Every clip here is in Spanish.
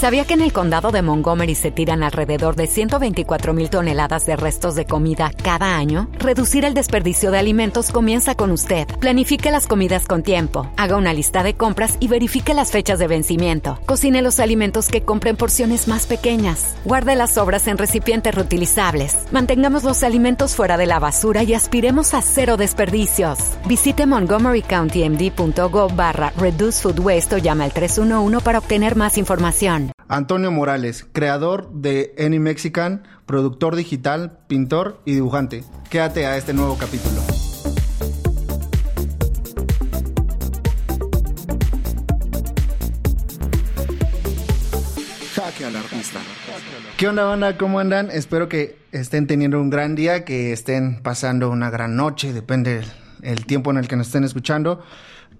¿Sabía que en el condado de Montgomery se tiran alrededor de 124 mil toneladas de restos de comida cada año? Reducir el desperdicio de alimentos comienza con usted. Planifique las comidas con tiempo, haga una lista de compras y verifique las fechas de vencimiento. Cocine los alimentos que compren porciones más pequeñas. Guarde las sobras en recipientes reutilizables. Mantengamos los alimentos fuera de la basura y aspiremos a cero desperdicios. Visite montgomerycountymd.gov barra Reduce Waste o llama al 311 para obtener más información. Antonio Morales, creador de Any Mexican, productor digital, pintor y dibujante. Quédate a este nuevo capítulo. Jaque al artista. ¿Qué onda, banda? ¿Cómo andan? Espero que estén teniendo un gran día, que estén pasando una gran noche, depende el tiempo en el que nos estén escuchando.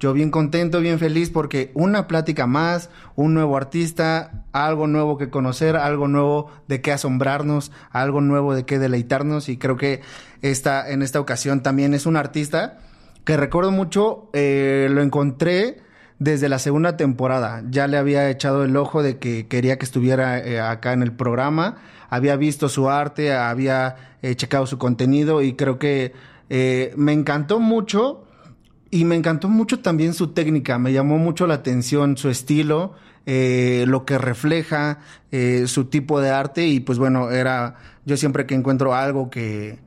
Yo bien contento, bien feliz porque una plática más, un nuevo artista, algo nuevo que conocer, algo nuevo de qué asombrarnos, algo nuevo de qué deleitarnos y creo que esta, en esta ocasión también es un artista que recuerdo mucho, eh, lo encontré desde la segunda temporada. Ya le había echado el ojo de que quería que estuviera eh, acá en el programa. Había visto su arte, había eh, checado su contenido y creo que me encantó mucho y me encantó mucho también su técnica, me llamó mucho la atención su estilo, eh, lo que refleja eh, su tipo de arte y pues bueno, era yo siempre que encuentro algo que,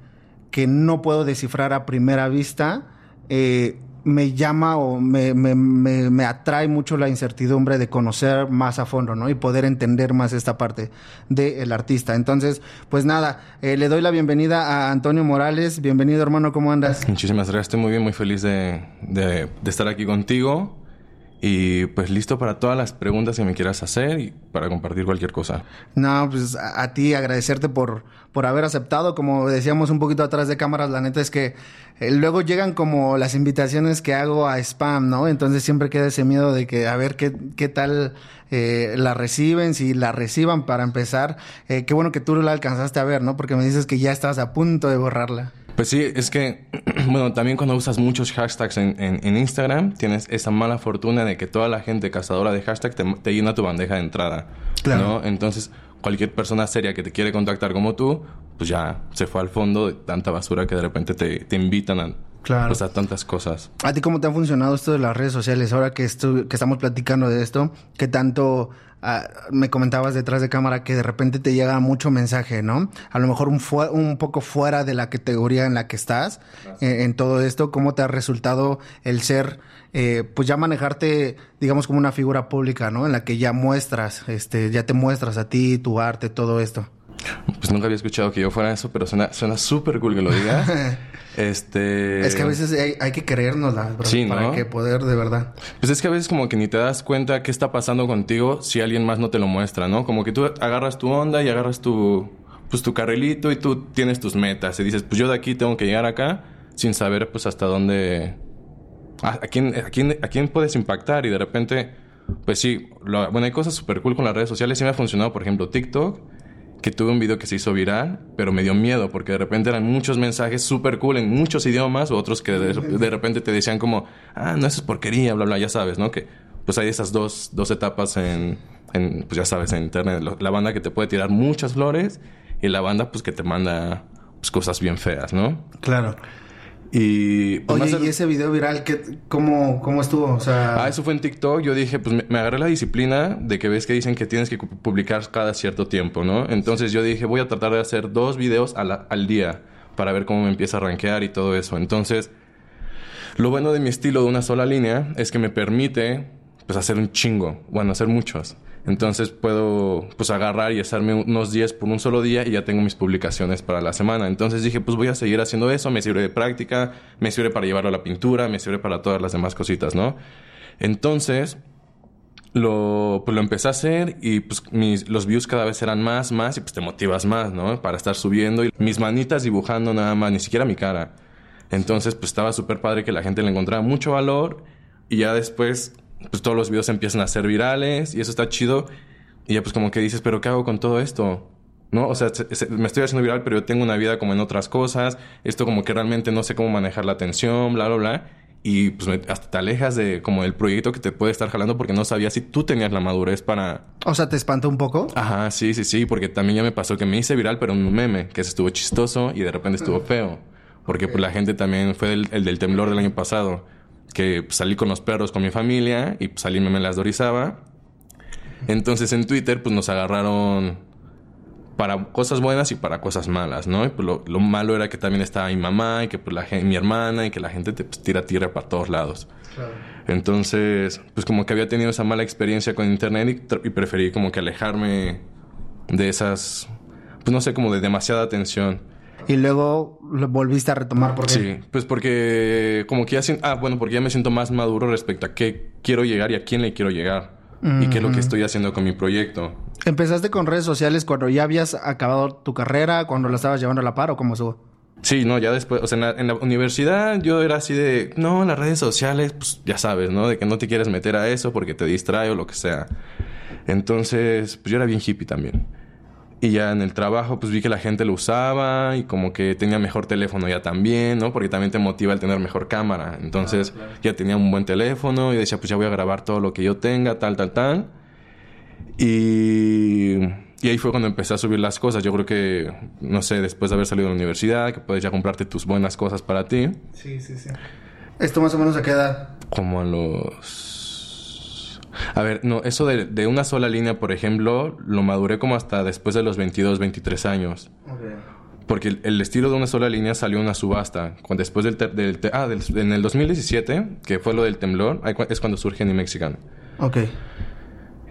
que no puedo descifrar a primera vista, eh, me llama o me, me, me, atrae mucho la incertidumbre de conocer más a fondo, ¿no? Y poder entender más esta parte del artista. Entonces, pues nada, eh, le doy la bienvenida a Antonio Morales. Bienvenido, hermano, ¿cómo andas? Muchísimas gracias, estoy muy bien, muy feliz de, de estar aquí contigo. Y pues listo para todas las preguntas que me quieras hacer y para compartir cualquier cosa. No, pues a, ti agradecerte por, por haber aceptado. Como decíamos un poquito atrás de cámaras, la neta es que eh, luego llegan como las invitaciones que hago a spam, ¿no? Entonces siempre queda ese miedo de que a ver qué, qué tal eh, la reciben, si la reciban para empezar. Eh, qué bueno que tú la alcanzaste a ver, ¿no? Porque me dices que ya estás a punto de borrarla. Pues sí, es que, bueno, también cuando usas muchos hashtags en, en, Instagram, tienes esa mala fortuna de que toda la gente cazadora de hashtags te, te llena tu bandeja de entrada. Claro. ¿no? Entonces, cualquier persona seria que te quiere contactar como tú, pues ya se fue al fondo de tanta basura que de repente te, te invitan a Claro. O sea, tantas cosas. ¿A ti cómo te ha funcionado esto de las redes sociales? Ahora que, que estamos platicando de esto, ¿qué tanto ah, me comentabas detrás de cámara que de repente te llega mucho mensaje, ¿no? A lo mejor un, un poco fuera de la categoría en la que estás eh, en todo esto. ¿Cómo te ha resultado el ser, eh, pues ya manejarte, digamos, como una figura pública, ¿no? En la que ya muestras, este, ya te muestras a ti, tu arte, todo esto. Pues nunca había escuchado que yo fuera eso, pero suena súper cool que lo digas. este... Es que a veces hay, que creérnosla, bro, sí, ¿no? para que poder de verdad. Pues es que a veces como que ni te das cuenta qué está pasando contigo si alguien más no te lo muestra, ¿no? Como que tú agarras tu onda y agarras tu, pues tu carrilito y tú tienes tus metas y dices, pues yo de aquí tengo que llegar acá sin saber pues hasta dónde... A, quién, a, quién, a quién puedes impactar y de repente... Pues sí, bueno, hay cosas súper cool con las redes sociales. Sí me ha funcionado, por ejemplo, TikTok que tuve un video que se hizo viral, pero me dio miedo porque de repente eran muchos mensajes súper cool en muchos idiomas, o otros que de, repente te decían como, ah, no, eso es porquería, bla, bla, ya sabes, ¿no? Que pues hay esas dos, dos etapas en, en, pues ya sabes, en internet. La banda que te puede tirar muchas flores y la banda pues que te manda pues, cosas bien feas, ¿no? Claro. Y, pues, Oye, ¿y ese video viral qué, cómo, cómo estuvo? O sea... Ah, eso fue en TikTok. Yo dije, pues me, agarré la disciplina de que ves que dicen que tienes que publicar cada cierto tiempo, ¿no? Entonces yo dije, voy a tratar de hacer dos videos al día para ver cómo me empieza a rankear y todo eso. Entonces, lo bueno de mi estilo de una sola línea es que me permite, pues, hacer un chingo. Bueno, hacer muchos. Entonces puedo pues agarrar y hacerme unos 10 por un solo día y ya tengo mis publicaciones para la semana. Entonces dije, pues voy a seguir haciendo eso, me sirve de práctica, me sirve para llevarlo a la pintura, me sirve para todas las demás cositas, ¿no? Entonces lo, pues lo empecé a hacer y pues mis, los views cada vez eran más, más y pues te motivas más, ¿no? Para estar subiendo y mis manitas dibujando nada más, ni siquiera mi cara. Entonces pues estaba súper padre que la gente le encontraba mucho valor y ya después pues todos los videos empiezan a ser virales y eso está chido. Y ya pues como que dices, pero ¿qué hago con todo esto? ¿No? O sea, me estoy haciendo viral, pero yo tengo una vida como en otras cosas. Esto como que realmente no sé cómo manejar la atención, bla, bla, bla. y pues hasta te alejas de como el proyecto que te puede estar jalando porque no sabías si tú tenías la madurez para... O sea, ¿te espantó un poco? Ajá, sí, sí, sí, porque también ya me pasó que me hice viral, pero un meme, que estuvo chistoso y de repente estuvo feo. Porque pues la gente también fue el, del temblor del año pasado, que pues, salí con los perros con mi familia y pues, salí me las dorizaba. Entonces en Twitter pues nos agarraron para cosas buenas y para cosas malas, ¿no? Y pues lo, malo era que también estaba mi mamá y que pues la gente, mi hermana y que la gente te pues, tira tierra para todos lados. Entonces, pues como que había tenido esa mala experiencia con internet y, preferí como que alejarme de esas, pues no sé, como de demasiada atención. Y luego lo volviste a retomar por qué? Sí, pues porque como que ya ah, bueno, porque ya me siento más maduro respecto a qué quiero llegar y a quién le quiero llegar y qué es lo que estoy haciendo con mi proyecto. ¿Empezaste con redes sociales cuando ya habías acabado tu carrera, cuando la estabas llevando a la par o cómo estuvo? Sí, no, ya después, o sea, en la, universidad yo era así de, no, las redes sociales, pues ya sabes, ¿no? De que no te quieres meter a eso porque te distrae o lo que sea. Entonces, pues yo era bien hippie también. Y ya en el trabajo, pues vi que la gente lo usaba y como que tenía mejor teléfono ya también, ¿no? Porque también te motiva el tener mejor cámara. Entonces, ya tenía un buen teléfono y decía, pues ya voy a grabar todo lo que yo tenga, tal, tal, tal. Y, y, ahí fue cuando empecé a subir las cosas. Yo creo que, no sé, después de haber salido de la universidad, que puedes ya comprarte tus buenas cosas para ti. Sí, sí, sí. ¿Esto más o menos a qué edad? Como a los... A ver, no, eso de, de, una sola línea, por ejemplo, lo maduré como hasta después de los 22, 23 años. Porque el, estilo de una sola línea salió en una subasta. Cuando, después del, del, ah, en el 2017, que fue lo del temblor, es cuando surge Ni Mexican. Ok.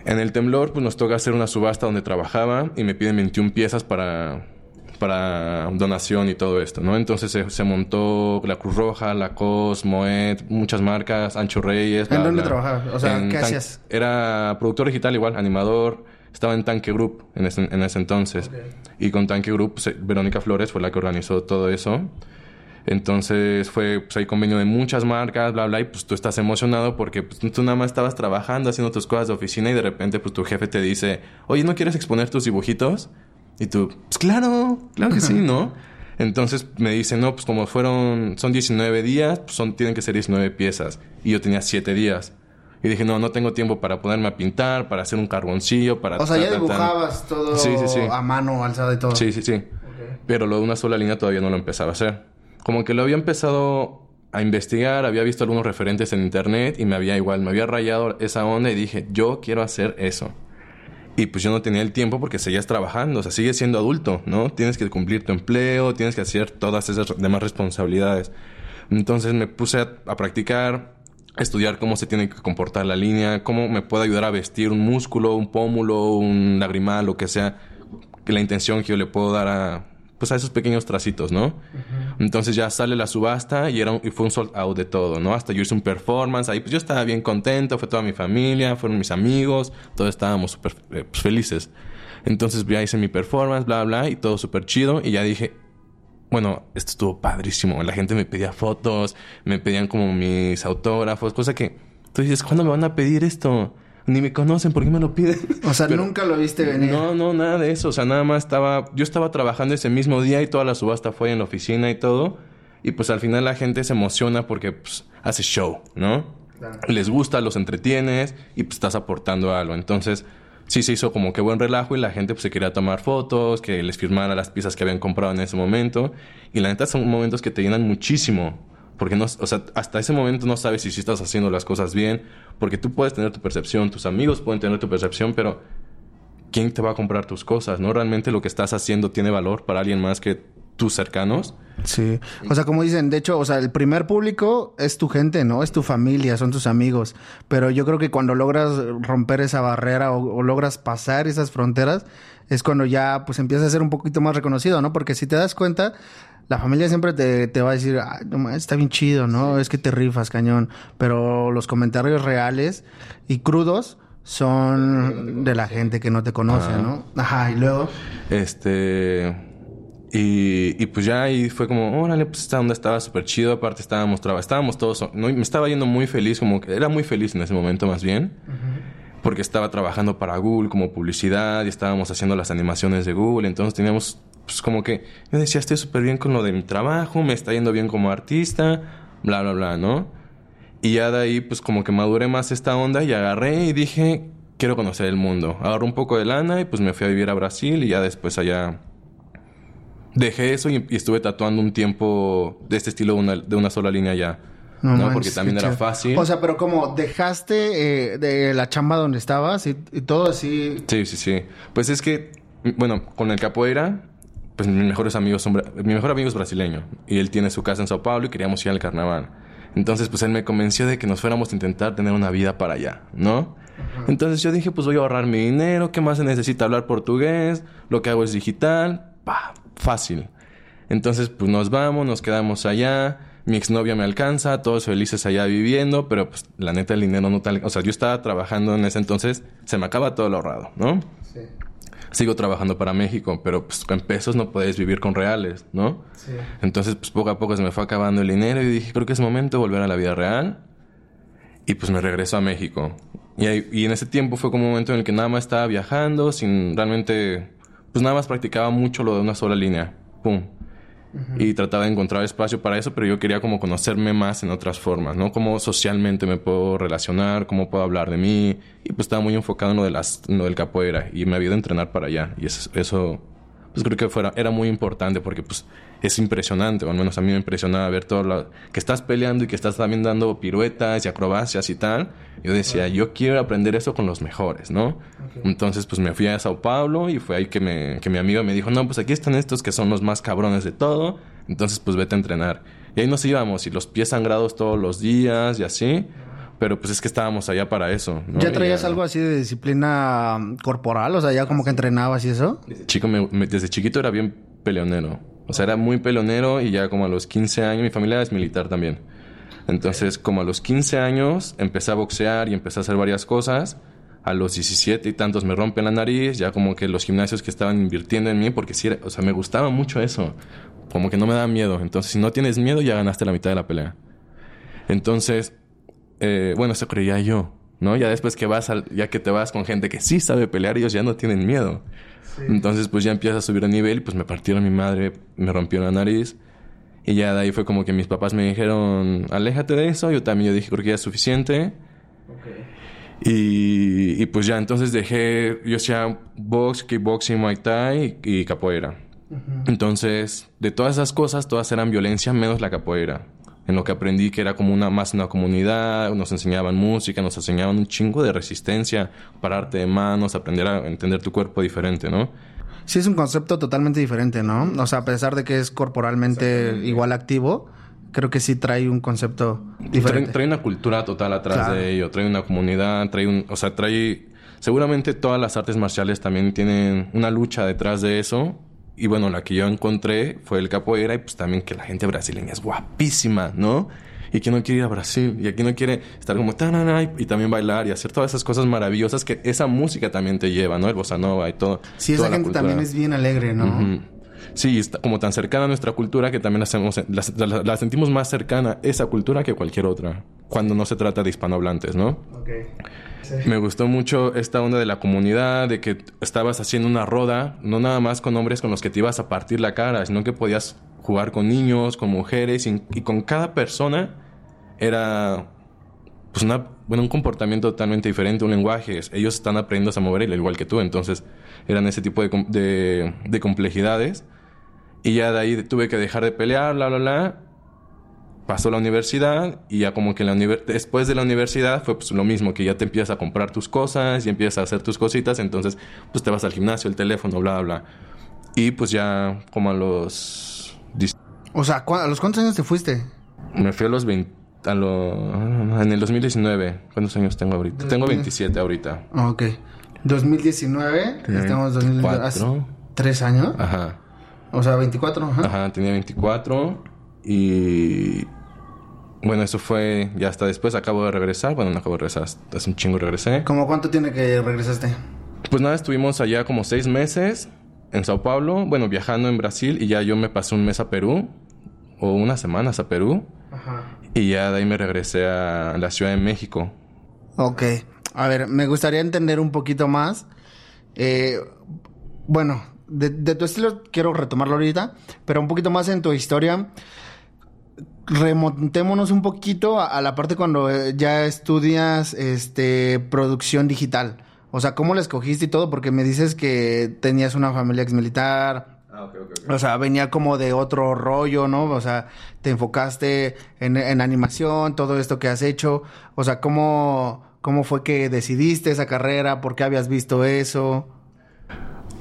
En el temblor, pues nos toca hacer una subasta donde trabajaba y me piden 21 piezas para, para donación y todo esto, ¿no? Entonces se, montó la Cruz Roja, la COS, Moet, muchas marcas, Ancho Reyes. ¿En dónde trabajaba? O sea, ¿qué hacías? Era productor digital igual, animador. Estaba en Tanque Group en ese, en ese entonces. Y con Tanque Group, Verónica Flores fue la que organizó todo eso. Entonces fue, pues hay convenio de muchas marcas, bla, bla, y pues tú estás emocionado porque pues, tú nada más estabas trabajando, haciendo tus cosas de oficina y de repente pues tu jefe te dice, oye, ¿no quieres exponer tus dibujitos? Y tú, pues claro, claro que sí, ¿no? Entonces me dice, no, pues como fueron, son 19 días, pues son, tienen que ser 19 piezas. Y yo tenía 7 días. Y dije, no, no tengo tiempo para ponerme a pintar, para hacer un carboncillo, para... O sea, ya dibujabas todo a mano, alzada y todo. Sí, sí, sí. Pero lo de una sola línea todavía no lo empezaba a hacer como que lo había empezado a investigar, había visto algunos referentes en internet y me había igual, me había rayado esa onda y dije, yo quiero hacer eso. Y pues yo no tenía el tiempo porque seguías trabajando, o sea, sigues siendo adulto, ¿no? Tienes que cumplir tu empleo, tienes que hacer todas esas demás responsabilidades. Entonces me puse a, practicar, a estudiar cómo se tiene que comportar la línea, cómo me puede ayudar a vestir un músculo, un pómulo, un lagrimal, lo que sea, que la intención que yo le puedo dar a, pues a esos pequeños tracitos, ¿no? Entonces ya sale la subasta y, era y fue un sold out de todo, ¿no? Hasta yo hice un performance, ahí pues yo estaba bien contento, fue toda mi familia, fueron mis amigos, todos estábamos súper eh, pues, felices. Entonces ya hice mi performance, bla, bla, y todo súper chido y ya dije, bueno, esto estuvo padrísimo, la gente me pedía fotos, me pedían como mis autógrafos, cosa que tú dices, ¿cuándo me van a pedir esto? Ni me conocen, ¿por qué me lo piden? O sea, nunca lo viste venir. No, no, nada de eso. O sea, nada más estaba. Yo estaba trabajando ese mismo día y toda la subasta fue en la oficina y todo. Y pues al final la gente se emociona porque pues, hace show, ¿no? Les gusta, los entretienes y pues estás aportando algo. Entonces, sí se hizo como que buen relajo y la gente pues se quería tomar fotos, que les firmara las piezas que habían comprado en ese momento. Y la neta son momentos que te llenan muchísimo. Porque no, o sea, hasta ese momento no sabes si, si estás haciendo las cosas bien, porque tú puedes tener tu percepción, tus amigos pueden tener tu percepción, pero ¿quién te va a comprar tus cosas? ¿No? Realmente lo que estás haciendo tiene valor para alguien más que tus cercanos. Sí. O sea, como dicen, de hecho, o sea, el primer público es tu gente, ¿no? Es tu familia, son tus amigos. Pero yo creo que cuando logras romper esa barrera o, logras pasar esas fronteras, es cuando ya pues empiezas a ser un poquito más reconocido, ¿no? Porque si te das cuenta, la familia siempre te, va a decir, está bien chido, ¿no? Es que te rifas, cañón. Pero los comentarios reales y crudos son de la gente que no te conoce, ¿no? Ajá, y luego. Este. Y, pues ya ahí fue como, órale, pues esta onda estaba súper chido. Aparte, estábamos, estábamos todos. ¿no? Me estaba yendo muy feliz, como que era muy feliz en ese momento, más bien. Porque estaba trabajando para Google como publicidad y estábamos haciendo las animaciones de Google. Entonces teníamos pues como que yo decía, estoy súper bien con lo de mi trabajo, me está yendo bien como artista, bla, bla, bla, ¿no? Y ya de ahí, pues como que maduré más esta onda y agarré y dije, quiero conocer el mundo. Agarré un poco de lana y pues me fui a vivir a Brasil y ya después allá dejé eso y, estuve tatuando un tiempo de este estilo de una, de una sola línea ya. No, porque también era fácil. O sea, pero como dejaste eh, de la chamba donde estabas y, todo así. Sí, sí, sí. Pues es que, bueno, con el capoeira, pues mis mejores amigos son, mi mejor amigo es brasileño y él tiene su casa en Sao Paulo y queríamos ir al carnaval. Entonces, pues él me convenció de que nos fuéramos a intentar tener una vida para allá, ¿no? Entonces yo dije, pues voy a ahorrar mi dinero, ¿qué más se necesita? Hablar portugués, lo que hago es digital, pa, fácil. Entonces, pues nos vamos, nos quedamos allá, mi exnovia me alcanza, todos felices allá viviendo, pero pues la neta el dinero no tal, o sea, yo estaba trabajando en ese entonces, se me acaba todo lo ahorrado, ¿no? Sí sigo trabajando para México, pero pues con pesos no puedes vivir con reales, ¿no? Sí. Entonces, pues poco a poco se me fue acabando el dinero y dije, creo que es momento de volver a la vida real. Y pues me regreso a México. Y, y en ese tiempo fue como un momento en el que nada más estaba viajando, sin realmente, pues nada más practicaba mucho lo de una sola línea. Pum y trataba de encontrar espacio para eso, pero yo quería como conocerme más en otras formas, ¿no? Cómo socialmente me puedo relacionar, cómo puedo hablar de mí, y pues estaba muy enfocado en lo, de las, lo del capoeira y me había de entrenar para allá, y eso, eso pues creo que fuera, era muy importante porque pues es impresionante, o al menos a mí me impresionaba ver todo lo que estás peleando y que estás también dando piruetas y acrobacias y tal. Yo decía, yo quiero aprender eso con los mejores, ¿no? Entonces pues me fui a Sao Paulo y fue ahí que, me, que mi amigo me dijo, no, pues aquí están estos que son los más cabrones de todo, entonces pues vete a entrenar. Y ahí nos íbamos y los pies sangrados todos los días y así. Pero pues es que estábamos allá para eso. ¿no? ¿Ya traías algo así de disciplina corporal? O sea, ya como que entrenabas y eso. Chico, desde chiquito era bien peleonero. O sea, era muy peleonero y ya como a los 15 años, mi familia es militar también. Entonces, como a los 15 años, empecé a boxear y empecé a hacer varias cosas. A los 17 y tantos me rompen la nariz, ya como que los gimnasios que estaban invirtiendo en mí, porque sí, o sea, me gustaba mucho eso. Como que no me daba miedo. Entonces, si no tienes miedo, ya ganaste la mitad de la pelea. Entonces, eh, bueno, eso creía yo, ¿no? Ya después que vas, al, ya que te vas con gente que sí sabe pelear, ellos ya no tienen miedo. Entonces, pues ya empiezas a subir a nivel y pues me partieron mi madre, me rompió la nariz. Y ya de ahí fue como que mis papás me dijeron, aléjate de eso. Yo también yo dije, creo que ya es suficiente. Y, y, pues ya, entonces dejé, yo hacía box, kickboxing, muay thai y, capoeira. Entonces, de todas esas cosas, todas eran violencia menos la capoeira en lo que aprendí que era como una más una comunidad, nos enseñaban música, nos enseñaban un chingo de resistencia, pararte de manos, aprender a entender tu cuerpo diferente, ¿no? Sí, es un concepto totalmente diferente, ¿no? O sea, a pesar de que es corporalmente igual activo, creo que sí trae un concepto diferente. Trae, una cultura total atrás de ello, trae una comunidad, trae un, o sea, trae seguramente todas las artes marciales también tienen una lucha detrás de eso y bueno, la que yo encontré fue el capoeira y pues también que la gente brasileña es guapísima, ¿no? Y que no quiere ir a Brasil y aquí no quiere estar como tan y también bailar y hacer todas esas cosas maravillosas que esa música también te lleva, ¿no? El bossa nova y todo. Sí, esa gente también es bien alegre, ¿no? Sí, está como tan cercana a nuestra cultura que también la, hacemos, la, sentimos más cercana esa cultura que cualquier otra, cuando no se trata de hispanohablantes, ¿no? Okay. Me gustó mucho esta onda de la comunidad, de que estabas haciendo una roda, no nada más con hombres con los que te ibas a partir la cara, sino que podías jugar con niños, con mujeres, y, con cada persona era pues una, bueno, un comportamiento totalmente diferente, un lenguaje. Ellos están aprendiendo a mover igual que tú, entonces eran ese tipo de, de complejidades. Y ya de ahí tuve que dejar de pelear, bla, bla, bla pasó la universidad y ya como que la después de la universidad fue pues lo mismo, que ya te empiezas a comprar tus cosas y empiezas a hacer tus cositas, entonces pues te vas al gimnasio, el teléfono, bla, bla. Y pues ya como a los... O sea, ¿a los cuántos años te fuiste? Me fui a los 20... A lo, en el 2019. ¿Cuántos años tengo ahorita? Tengo 27 ahorita. Ah, ok. 2019. Estamos 2024. ¿Tres años? Ajá. O sea, 24. Ajá, ajá tenía 24. Y bueno, eso fue ya hasta después. Acabo de regresar. Bueno, no acabo de regresar. Hace un chingo regresé. ¿Cómo cuánto tiene que regresaste? Pues nada, estuvimos allá como seis meses en Sao Paulo. Bueno, viajando en Brasil. Y ya yo me pasé un mes a Perú. O unas semanas a Perú. Ajá. Y ya de ahí me regresé a la Ciudad de México. Ok. A ver, me gustaría entender un poquito más. Eh, bueno, de, de tu estilo quiero retomarlo ahorita. Pero un poquito más en tu historia remontémonos un poquito a, la parte cuando eh, ya estudias este producción digital. O sea, ¿cómo la escogiste y todo? Porque me dices que tenías una familia Ah, o sea, venía como de otro rollo, ¿no? O sea, te enfocaste en, en animación, todo esto que has hecho. O sea, ¿cómo, ¿cómo fue que decidiste esa carrera? ¿Por qué habías visto eso?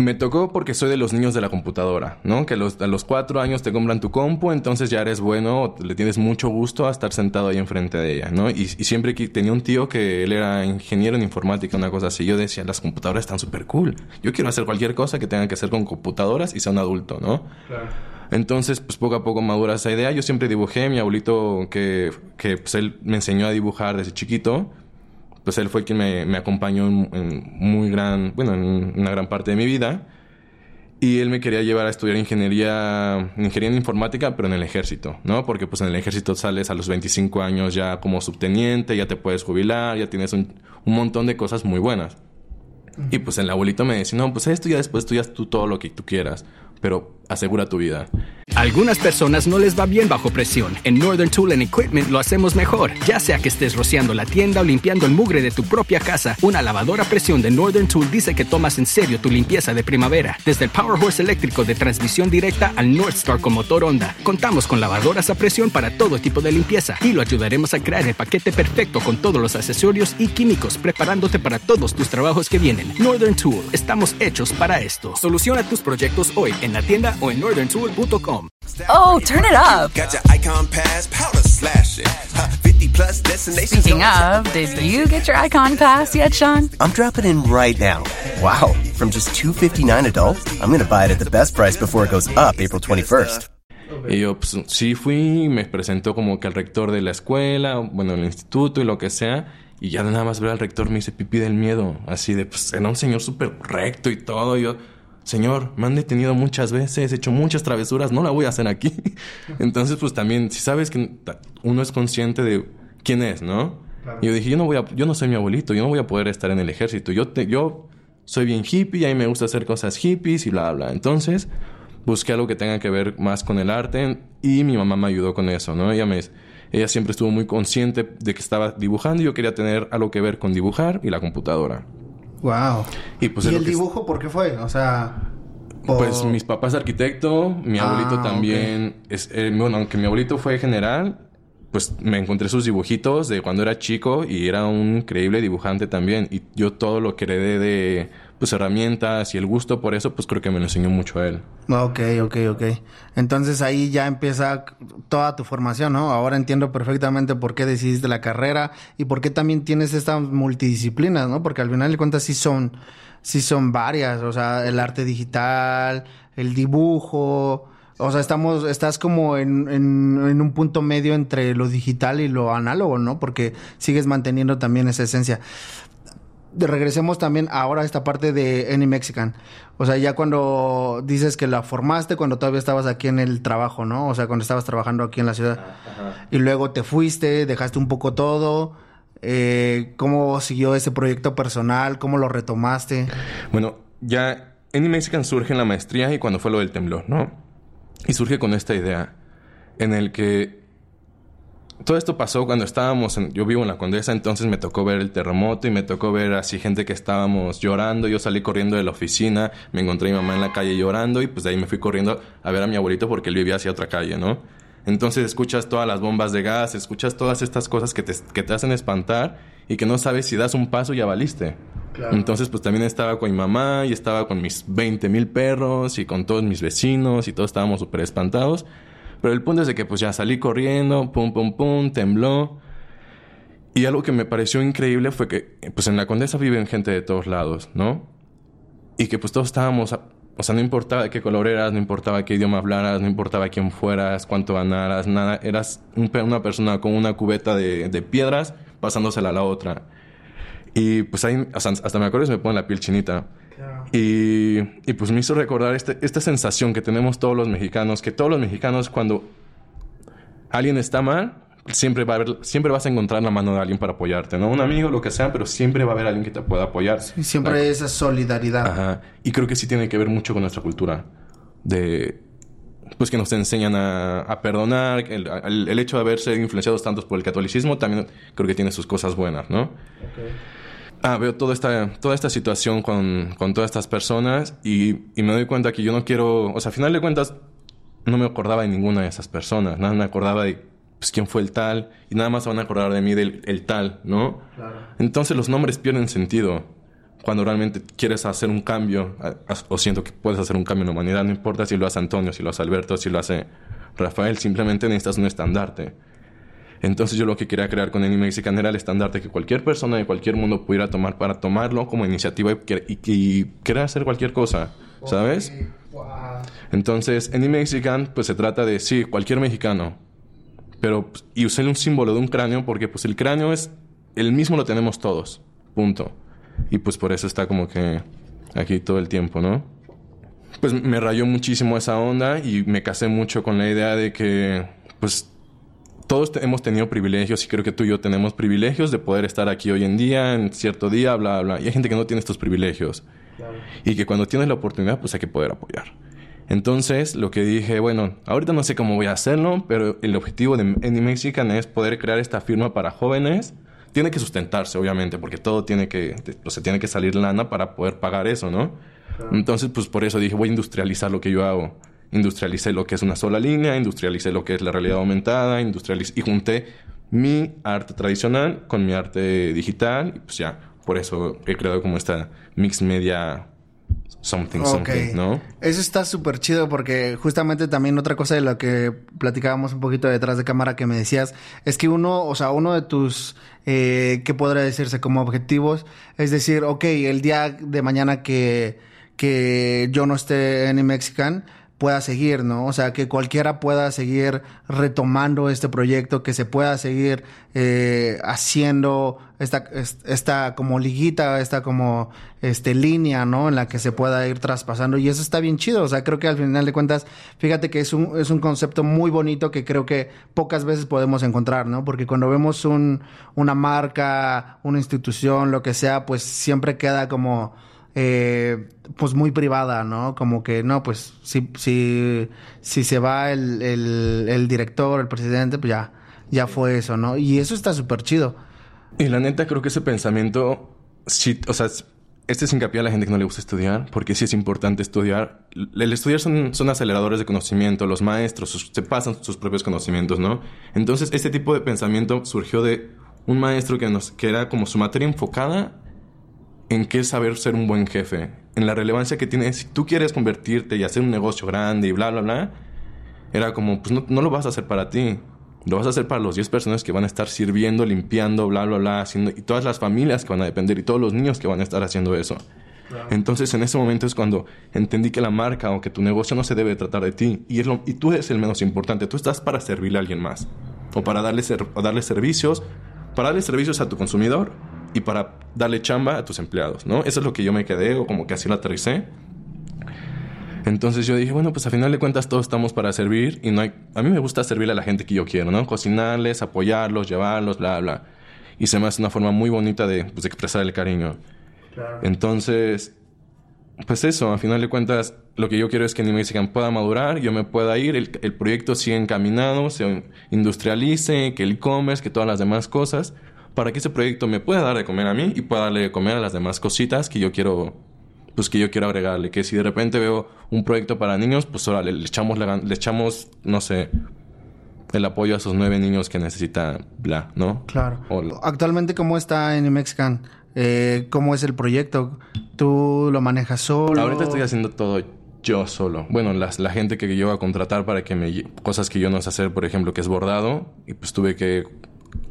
Me tocó porque soy de los niños de la computadora, ¿no? Que a los cuatro años te compran tu compu, entonces ya eres bueno, le tienes mucho gusto a estar sentado ahí enfrente de ella, ¿no? Y, siempre tenía un tío que él era ingeniero en informática, una cosa así. Yo decía, las computadoras están súper cool. Yo quiero hacer cualquier cosa que tenga que hacer con computadoras y sea un adulto, ¿no? Claro. Entonces, pues poco a poco madura esa idea. Yo siempre dibujé, mi abuelito que, que pues él me enseñó a dibujar desde chiquito pues él fue quien me, me acompañó en, muy gran, bueno, en una gran parte de mi vida. Y él me quería llevar a estudiar ingeniería, ingeniería en informática, pero en el ejército, ¿no? Porque pues en el ejército sales a los 25 años ya como subteniente, ya te puedes jubilar, ya tienes un, un montón de cosas muy buenas. Y pues el abuelito me decía, no, pues esto ya después estudias tú todo lo que tú quieras pero asegura tu vida. Algunas personas no les va bien bajo presión. En Northern Tool and Equipment lo hacemos mejor. Ya sea que estés rociando la tienda o limpiando el mugre de tu propia casa, una lavadora a presión de Northern Tool dice que tomas en serio tu limpieza de primavera. Desde el Power Horse eléctrico de transmisión directa al North Star con motor Honda, contamos con lavadoras a presión para todo tipo de limpieza y lo ayudaremos a crear el paquete perfecto con todos los accesorios y químicos, preparándote para todos tus trabajos que vienen. Northern Tool, estamos hechos para esto. Soluciona tus proyectos hoy en la tienda o en northerntool.com. Oh, turn it up. Got your icon pass, powder slashing. 50 plus destination. Speaking of, did you get your icon pass yet, Sean? I'm dropping in right now. Wow, from just 259 adult, I'm going to buy it at the best price before it goes up April 21st. Y yo, pues, sí fui, me presentó como que al rector de la escuela, bueno, el instituto y lo que sea. Y ya nada más ver al rector me hice pipí del miedo. Así de, pues, era un señor súper recto y todo. Y yo, Señor, me han detenido muchas veces, he hecho muchas travesuras, no la voy a hacer aquí. Entonces, pues también, si sabes que uno es consciente de quién es, ¿no? Y yo dije, yo no voy a, yo no soy mi abuelito, yo no voy a poder estar en el ejército. Yo, te, yo soy bien hippie, y a mí me gusta hacer cosas hippies y bla, bla. Entonces, busqué algo que tenga que ver más con el arte y mi mamá me ayudó con eso, ¿no? Ella me, ella siempre estuvo muy consciente de que estaba dibujando y yo quería tener algo que ver con dibujar y la computadora. Wow. Y, pues, el dibujo por qué fue? O sea... Pues mis papás arquitecto, mi ah, abuelito también... Es, eh, bueno, aunque mi abuelito fue general, pues me encontré sus dibujitos de cuando era chico y era un increíble dibujante también. Y yo todo lo que heredé de pues herramientas y el gusto por eso, pues creo que me lo enseñó mucho a él. Ok, ok, ok. Entonces ahí ya empieza toda tu formación, ¿no? Ahora entiendo perfectamente por qué decidiste la carrera y por qué también tienes estas multidisciplinas, ¿no? Porque al final de cuentas sí son, sí son varias, o sea, el arte digital, el dibujo, o sea, estamos, estás como en, en, en, un punto medio entre lo digital y lo análogo, ¿no? Porque sigues manteniendo también esa esencia regresemos también ahora a esta parte de Any Mexican. O sea, ya cuando dices que la formaste, cuando todavía estabas aquí en el trabajo, ¿no? O sea, cuando estabas trabajando aquí en la ciudad. Y luego te fuiste, dejaste un poco todo. Eh, ¿Cómo siguió ese proyecto personal? ¿Cómo lo retomaste? Bueno, ya Any Mexican surge en la maestría y cuando fue lo del temblor, ¿no? Y surge con esta idea en el que todo esto pasó cuando estábamos, en, yo vivo en la Condesa, entonces me tocó ver el terremoto y me tocó ver así gente que estábamos llorando. Yo salí corriendo de la oficina, me encontré a mi mamá en la calle llorando y pues de ahí me fui corriendo a ver a mi abuelito porque él vivía hacia otra calle, ¿no? Entonces escuchas todas las bombas de gas, escuchas todas estas cosas que te, que te hacen espantar y que no sabes si das un paso ya valiste. Entonces pues también estaba con mi mamá y estaba con mis 20 mil perros y con todos mis vecinos y todos estábamos súper espantados. Pero el punto es de que pues ya salí corriendo, pum, pum, pum, tembló. Y algo que me pareció increíble fue que pues en la Condesa viven gente de todos lados, ¿no? Y que pues todos estábamos, o sea, no importaba qué color eras, no importaba qué idioma hablaras, no importaba quién fueras, cuánto ganaras, nada. Eras una persona con una cubeta de, de piedras pasándosela a la otra. Y pues ahí, hasta, me acuerdo y me pone la piel chinita. Y, y, pues me hizo recordar este, esta sensación que tenemos todos los mexicanos, que todos los mexicanos cuando alguien está mal, siempre, va a haber, siempre vas a encontrar la mano de alguien para apoyarte, ¿no? Un amigo, lo que sea, pero siempre va a haber alguien que te pueda apoyar. Sí, siempre esa solidaridad. Ajá. Y creo que sí tiene que ver mucho con nuestra cultura de pues que nos enseñan a, perdonar. El, el, hecho de haber sido influenciados tantos por el catolicismo también creo que tiene sus cosas buenas, ¿no? Ah, veo toda esta, toda esta situación con, con todas estas personas y, y, me doy cuenta que yo no quiero, o sea, a final de cuentas, no me acordaba de ninguna de esas personas, nada me acordaba de pues, quién fue el tal y nada más se van a acordar de mí del el tal, ¿no? Claro. Entonces los nombres pierden sentido cuando realmente quieres hacer un cambio, o siento que puedes hacer un cambio en la humanidad, no importa si lo hace Antonio, si lo hace Alberto, si lo hace Rafael, simplemente necesitas un estandarte. Entonces yo lo que quería crear con Anime Mexican era el estandarte que cualquier persona de cualquier mundo pudiera tomar para tomarlo como iniciativa y, y, querer hacer cualquier cosa, ¿sabes? Entonces Anime Mexican pues se trata de, sí, cualquier mexicano, pero y usé un símbolo de un cráneo porque pues el cráneo es, el mismo lo tenemos todos, punto. Y pues por eso está como que aquí todo el tiempo, ¿no? Pues me rayó muchísimo esa onda y me casé mucho con la idea de que, pues, todos hemos tenido privilegios y creo que tú y yo tenemos privilegios de poder estar aquí hoy en día, en cierto día, bla, bla. Y hay gente que no tiene estos privilegios. Y que cuando tienes la oportunidad, pues hay que poder apoyar. Entonces, lo que dije, bueno, ahorita no sé cómo voy a hacerlo, pero el objetivo de Any Mexican es poder crear esta firma para jóvenes tiene que sustentarse, obviamente, porque todo tiene que, o sea, tiene que salir lana para poder pagar eso, ¿no? Entonces, pues por eso dije, voy a industrializar lo que yo hago. Industrialicé lo que es una sola línea, industrialicé lo que es la realidad aumentada, industrialicé y junté mi arte tradicional con mi arte digital y pues ya, por eso he creado como esta mix media something, something, ¿no? Eso está súper chido porque justamente también otra cosa de lo que platicábamos un poquito detrás de cámara que me decías es que uno, o sea, uno de tus, eh, ¿qué podría decirse? Como objetivos, es decir, ok, el día de mañana que, que yo no esté en Mexican, pueda seguir, ¿no? O sea, que cualquiera pueda seguir retomando este proyecto, que se pueda seguir eh, haciendo esta, esta como liguita, esta como este línea, ¿no? En la que se pueda ir traspasando y eso está bien chido, o sea, creo que al final de cuentas, fíjate que es un, es un concepto muy bonito que creo que pocas veces podemos encontrar, ¿no? Porque cuando vemos un, una marca, una institución, lo que sea, pues siempre queda como eh, pues muy privada, ¿no? Como que no, pues si, si, si se va el, el, director, el presidente, pues ya, ya fue eso, ¿no? Y eso está súper chido. Y la neta creo que ese pensamiento, sí, o sea, este es hincapié a la gente que no le gusta estudiar, porque sí es importante estudiar. El estudiar son, son aceleradores de conocimiento, los maestros se pasan sus propios conocimientos, ¿no? Entonces, este tipo de pensamiento surgió de un maestro que, nos, que era como su materia enfocada en qué saber ser un buen jefe, en la relevancia que tiene. Si tú quieres convertirte y hacer un negocio grande y bla, bla, bla, era como, pues no, lo vas a hacer para ti. Lo vas a hacer para los 10 personas que van a estar sirviendo, limpiando, bla, bla, bla, haciendo, y todas las familias que van a depender y todos los niños que van a estar haciendo eso. Entonces, en ese momento es cuando entendí que la marca o que tu negocio no se debe tratar de ti y, es y tú eres el menos importante. Tú estás para servirle a alguien más o para darle, darle servicios, para darle servicios a tu consumidor y para darle chamba a tus empleados, ¿no? Eso es lo que yo me quedé o como que así lo aterricé. Entonces yo dije, bueno, pues a final de cuentas todos estamos para servir y no hay... A mí me gusta servirle a la gente que yo quiero, ¿no? Cocinarles, apoyarlos, llevarlos, bla, bla. Y se me hace una forma muy bonita de, pues, expresar el cariño. Entonces, pues eso, a final de cuentas, lo que yo quiero es que Anime Mexican pueda madurar, yo me pueda ir, el, el proyecto siga encaminado, se industrialice, que el e-commerce, que todas las demás cosas para que ese proyecto me pueda dar de comer a mí y pueda darle de comer a las demás cositas que yo quiero pues que yo quiero agregarle. Que si de repente veo un proyecto para niños pues ahora le, echamos le echamos no sé el apoyo a esos nueve niños que necesita bla no claro. Actualmente cómo está en Mexican eh, cómo es el proyecto tú lo manejas solo ahorita estoy haciendo todo yo solo. Bueno, las, la gente que yo voy a contratar para que me... Cosas que yo no sé hacer, por ejemplo, que es bordado. Y pues tuve que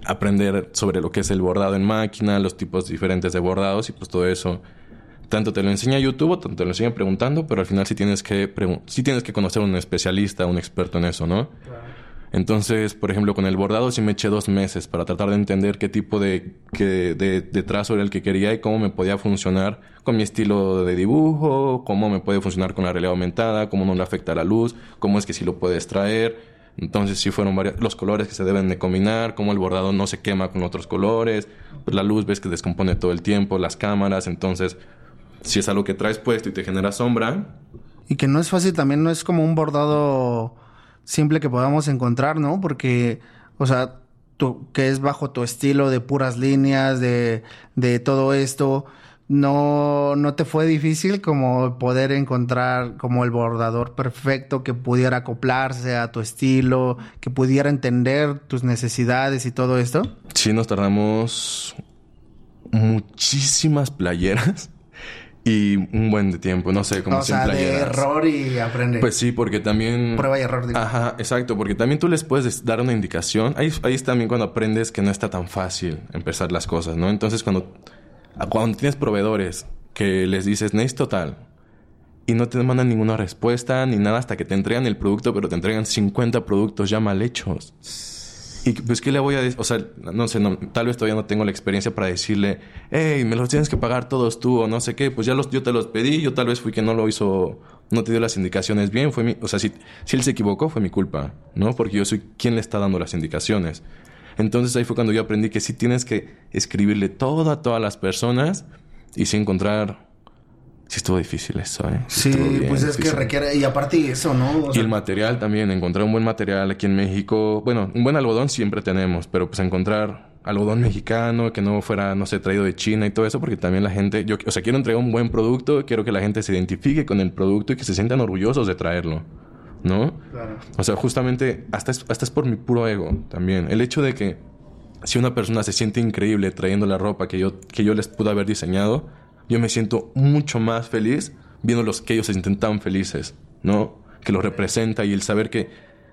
aprender sobre lo que es el bordado en máquina, los tipos diferentes de bordados y pues todo eso. Tanto te lo enseña YouTube, tanto te lo enseña preguntando, pero al final sí tienes que, sí tienes que conocer a un especialista, un experto en eso, ¿no? Entonces, por ejemplo, con el bordado sí me eché dos meses para tratar de entender qué tipo de, que, de, de, trazo era el que quería y cómo me podía funcionar con mi estilo de dibujo, cómo me puede funcionar con la realidad aumentada, cómo no le afecta la luz, cómo es que sí lo puedes traer entonces sí fueron varios, los colores que se deben de combinar, cómo el bordado no se quema con otros colores, pues la luz ves que descompone todo el tiempo, las cámaras, entonces si es algo que traes puesto y te genera sombra. Y que no es fácil también, no es como un bordado simple que podamos encontrar, ¿no? Porque, o sea, que es bajo tu estilo de puras líneas, de, de todo esto, no, no te fue difícil como poder encontrar como el bordador perfecto que pudiera acoplarse a tu estilo, que pudiera entender tus necesidades y todo esto? Sí, nos tardamos muchísimas playeras y un buen de tiempo, no sé, como o sea, de error y aprender. Pues sí, porque también... Prueba y error. Digo. Ajá, exacto, porque también tú les puedes dar una indicación. Ahí, ahí es también cuando aprendes que no está tan fácil empezar las cosas, ¿no? Entonces cuando, cuando tienes proveedores que les dices, necesito tal, y no te mandan ninguna respuesta ni nada hasta que te entregan el producto, pero te entregan 50 productos ya mal hechos. Y pues, ¿qué le voy a decir? O sea, no sé, tal vez todavía no tengo la experiencia para decirle, hey, me los tienes que pagar todos tú o no sé qué. Pues ya yo te los pedí, yo tal vez fui que no lo hizo, no te dio las indicaciones bien. Fue mi, o sea, si, si él se equivocó, fue mi culpa, ¿no? Porque yo soy quien le está dando las indicaciones. Entonces ahí fue cuando yo aprendí que sí tienes que escribirle todo a todas las personas y sí encontrar Sí estuvo difícil eso, ¿eh? Sí, pues es que requiere... Y aparte eso, ¿no? y el material también. Encontrar un buen material aquí en México. Bueno, un buen algodón siempre tenemos. Pero pues encontrar algodón mexicano que no fuera, no sé, traído de China y todo eso. Porque también la gente... Yo, o sea, quiero entregar un buen producto. Quiero que la gente se identifique con el producto y que se sientan orgullosos de traerlo. ¿No? Claro. O sea, justamente... Hasta es, hasta es por mi puro ego también. El hecho de que... Si una persona se siente increíble trayendo la ropa que yo, que yo les pude haber diseñado yo me siento mucho más feliz viendo los que ellos se sienten tan felices, ¿no? Que los representa y el saber que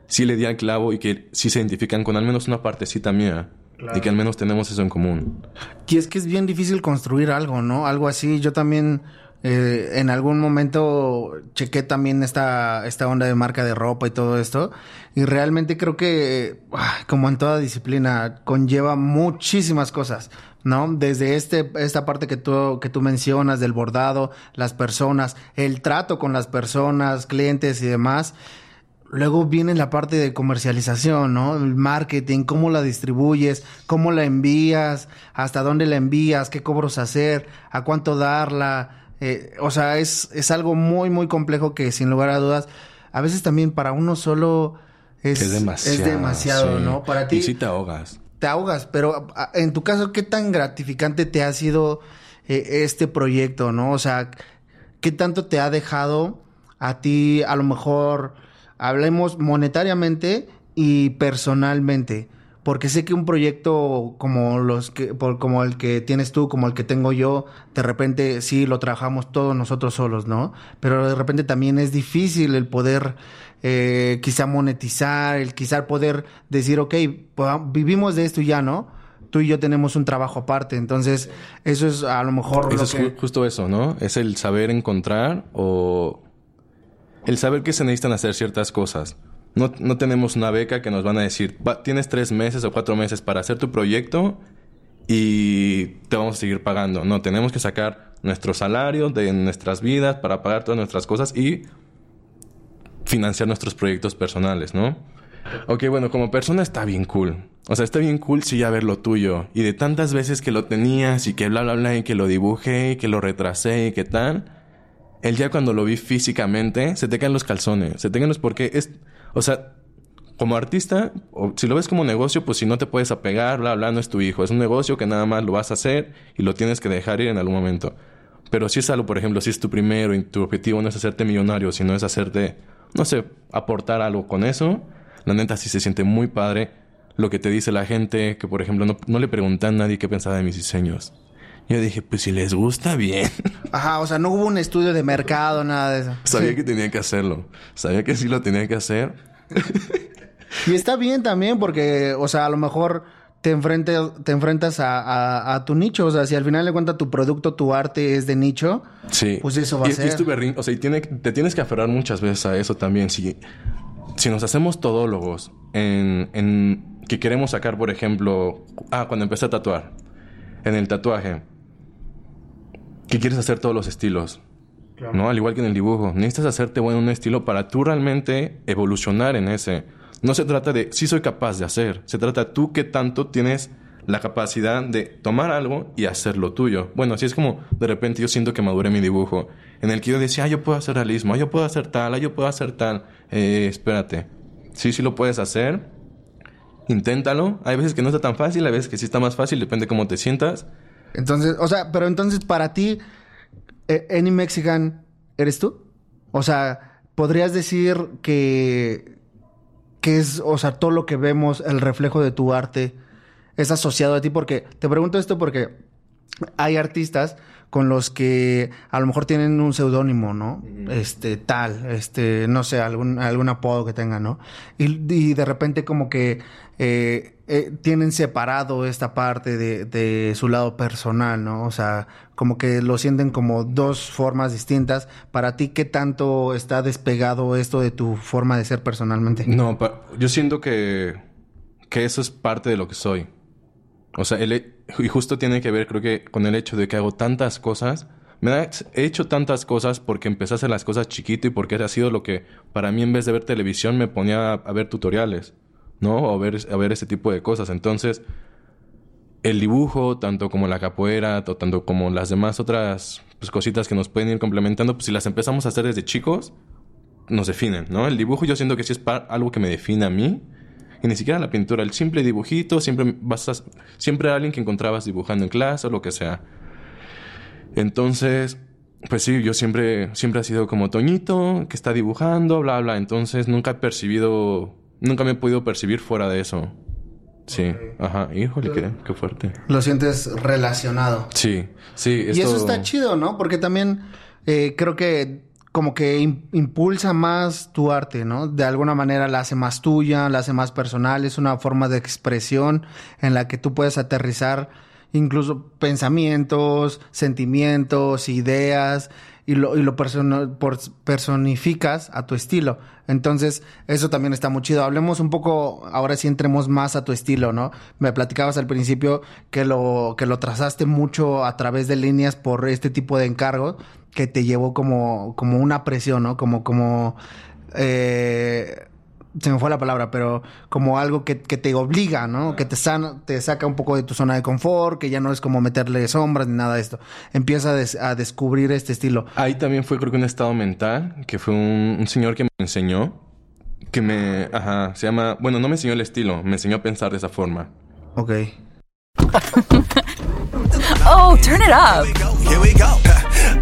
sí le di al clavo y que sí se identifican con al menos una partecita mía. Y que al menos tenemos eso en común. Y es que es bien difícil construir algo, ¿no? Algo así. Yo también eh, en algún momento chequé también esta, esta onda de marca de ropa y todo esto. Y realmente creo que, ah, como en toda disciplina, conlleva muchísimas cosas. ¿no? Desde este, esta parte que tú, que tú mencionas del bordado, las personas, el trato con las personas, clientes y demás. Luego viene la parte de comercialización, ¿no? El marketing, cómo la distribuyes, cómo la envías, hasta dónde la envías, qué cobros hacer, a cuánto darla. Eh, o sea, es, es algo muy, muy complejo que sin lugar a dudas, a veces también para uno solo es, es demasiado, es demasiado ¿no? Para ti. Y si te ahogas te ahogas, pero en tu caso, ¿qué tan gratificante te ha sido eh, este proyecto, no? O sea, ¿qué tanto te ha dejado a ti, a lo mejor, hablemos monetariamente y personalmente? Porque sé que un proyecto como los que, como el que tienes tú, como el que tengo yo, de repente sí lo trabajamos todos nosotros solos, ¿no? Pero de repente también es difícil el poder eh, quizá monetizar, el quizá poder decir, ok, pues, vivimos de esto ya, ¿no? Tú y yo tenemos un trabajo aparte, entonces eso es a lo mejor... Eso es justo eso, ¿no? Es el saber encontrar o el saber que se necesitan hacer ciertas cosas. No, no tenemos una beca que nos van a decir, tienes tres meses o cuatro meses para hacer tu proyecto y te vamos a seguir pagando. No, tenemos que sacar nuestro salario de nuestras vidas para pagar todas nuestras cosas y financiar nuestros proyectos personales, ¿no? Ok, bueno, como persona está bien cool. O sea, está bien cool si ya ver lo tuyo. Y de tantas veces que lo tenías y que bla, bla, bla, y que lo dibujé y que lo retrasé y que tal. El día cuando lo vi físicamente, se te caen los calzones. Se te caen los porque es... O sea, como artista, si lo ves como negocio, pues si no te puedes apegar, bla, bla, no es tu hijo. Es un negocio que nada más lo vas a hacer y lo tienes que dejar ir en algún momento. Pero si es algo, por ejemplo, si es tu primero y tu objetivo no es hacerte millonario, sino es hacerte no sé, aportar algo con eso. La neta sí se siente muy padre lo que te dice la gente, que por ejemplo no, le preguntan a nadie qué pensaba de mis diseños. Yo dije, pues si les gusta, bien. Ajá, o sea, no hubo un estudio de mercado, nada de eso. Sabía que tenía que hacerlo. Sabía que sí lo tenía que hacer. y está bien también porque, o sea, a lo mejor te, te enfrentas a, tu nicho. O sea, si al final de cuentas tu producto, tu arte es de nicho, sí. pues eso va a ser. o sea, y tiene, te tienes que aferrar muchas veces a eso también. Si, si nos hacemos todólogos en, en que queremos sacar, por ejemplo, ah, cuando empecé a tatuar, en el tatuaje, que quieres hacer todos los estilos. ¿No? Al igual que en el dibujo. Necesitas hacerte bueno un estilo para tú realmente evolucionar en ese. No se trata de si soy capaz de hacer, se trata tú qué tanto tienes la capacidad de tomar algo y hacerlo tuyo. Bueno, así es como de repente yo siento que maduré mi dibujo, en el que yo decía, ah, yo puedo hacer realismo, ah, yo puedo hacer tal, ah, yo puedo hacer tal. Eh, espérate, sí, sí lo puedes hacer, inténtalo. Hay veces que no está tan fácil, hay veces que sí está más fácil, depende de cómo te sientas. Entonces, o sea, pero entonces para ti, eh, Any Mexican, ¿eres tú? O sea, podrías decir que, que es, o sea, todo lo que vemos, el reflejo de tu arte, es asociado a ti, porque te pregunto esto porque hay artistas con los que a lo mejor tienen un seudónimo, ¿no? Este, tal, este, no sé, algún, algún apodo que tengan, ¿no? Y, de repente como que eh, eh, tienen separado esta parte de, de, su lado personal, ¿no? O sea, como que lo sienten como dos formas distintas. Para ti, ¿qué tanto está despegado esto de tu forma de ser personalmente? No, yo siento que, eso es parte de lo que soy. O sea, y justo tiene que ver, creo que, con el hecho de que hago tantas cosas. Me he hecho tantas cosas porque empecé a hacer las cosas chiquito y porque ha sido lo que para mí en vez de ver televisión me ponía a, ver tutoriales, ¿no? O ver, a ver ese tipo de cosas. Entonces, el dibujo, tanto como la capoeira, tanto como las demás otras pues, cositas que nos pueden ir complementando, pues si las empezamos a hacer desde chicos, nos definen, ¿no? El dibujo yo siento que sí es algo que me define a mí y ni siquiera la pintura, el simple dibujito, siempre vas a, siempre alguien que encontrabas dibujando en clase o lo que sea. Entonces, pues sí, yo siempre, siempre he sido como Toñito, que está dibujando, bla, bla. Entonces nunca he percibido, nunca me he podido percibir fuera de eso. Sí, ajá, híjole, qué, qué, fuerte. Lo sientes relacionado. Sí, sí. Y eso está chido, ¿no? Porque también eh, creo que como que impulsa más tu arte, ¿no? De alguna manera la hace más tuya, la hace más personal, es una forma de expresión en la que tú puedes aterrizar incluso pensamientos, sentimientos, ideas y lo, y lo personificas a tu estilo. Entonces, eso también está muy chido. Hablemos un poco, ahora sí entremos más a tu estilo, ¿no? Me platicabas al principio que lo, que lo trazaste mucho a través de líneas por este tipo de encargo que te llevó como, como una presión, ¿no? Como, como, eh, se me fue la palabra, pero como algo que, te obliga, ¿no? Que te, te saca un poco de tu zona de confort, que ya no es como meterle sombras ni nada de esto. Empieza a, descubrir este estilo. Ahí también fue creo que un estado mental, que fue un, un señor que me enseñó, que me, ajá, se llama, bueno, no me enseñó el estilo, me enseñó a pensar de esa forma. Ok. oh, turn it up. Here we go.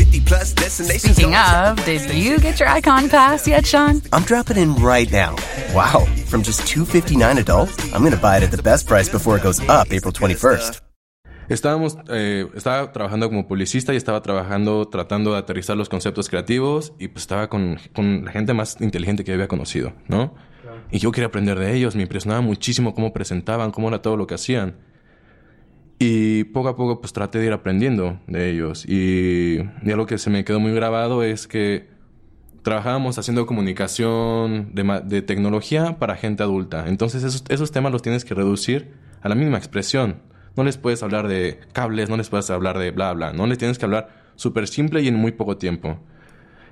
plus destinations. Speaking of, did you get your icon pass yet, Sean? I'm dropping in right now. Wow. From just 259 adult, I'm going to buy it at the best price before it goes up April 21st. Estábamos, eh, estaba trabajando como publicista y estaba trabajando tratando de aterrizar los conceptos creativos y pues estaba con, con la gente más inteligente que había conocido, ¿no? Y yo quería aprender de ellos, me impresionaba muchísimo cómo presentaban, cómo era todo lo que hacían. Y poco a poco pues traté de ir aprendiendo de ellos. Y, y algo que se me quedó muy grabado es que trabajábamos haciendo comunicación de, tecnología para gente adulta. Entonces esos, esos, temas los tienes que reducir a la mínima expresión. No les puedes hablar de cables, no les puedes hablar de bla, bla. No les tienes que hablar súper simple y en muy poco tiempo.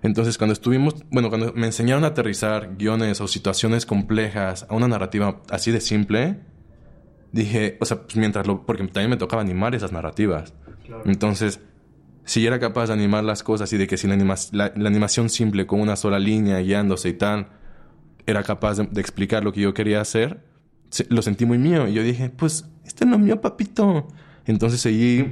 Entonces cuando estuvimos, bueno, cuando me enseñaron a aterrizar guiones o situaciones complejas a una narrativa así de simple, dije, o sea, pues mientras lo, porque también me tocaba animar esas narrativas. Entonces, si era capaz de animar las cosas y de que si la, la, animación simple con una sola línea guiándose y tal, era capaz de, explicar lo que yo quería hacer, lo sentí muy mío. Y yo dije, pues, este no es mío, papito. Entonces seguí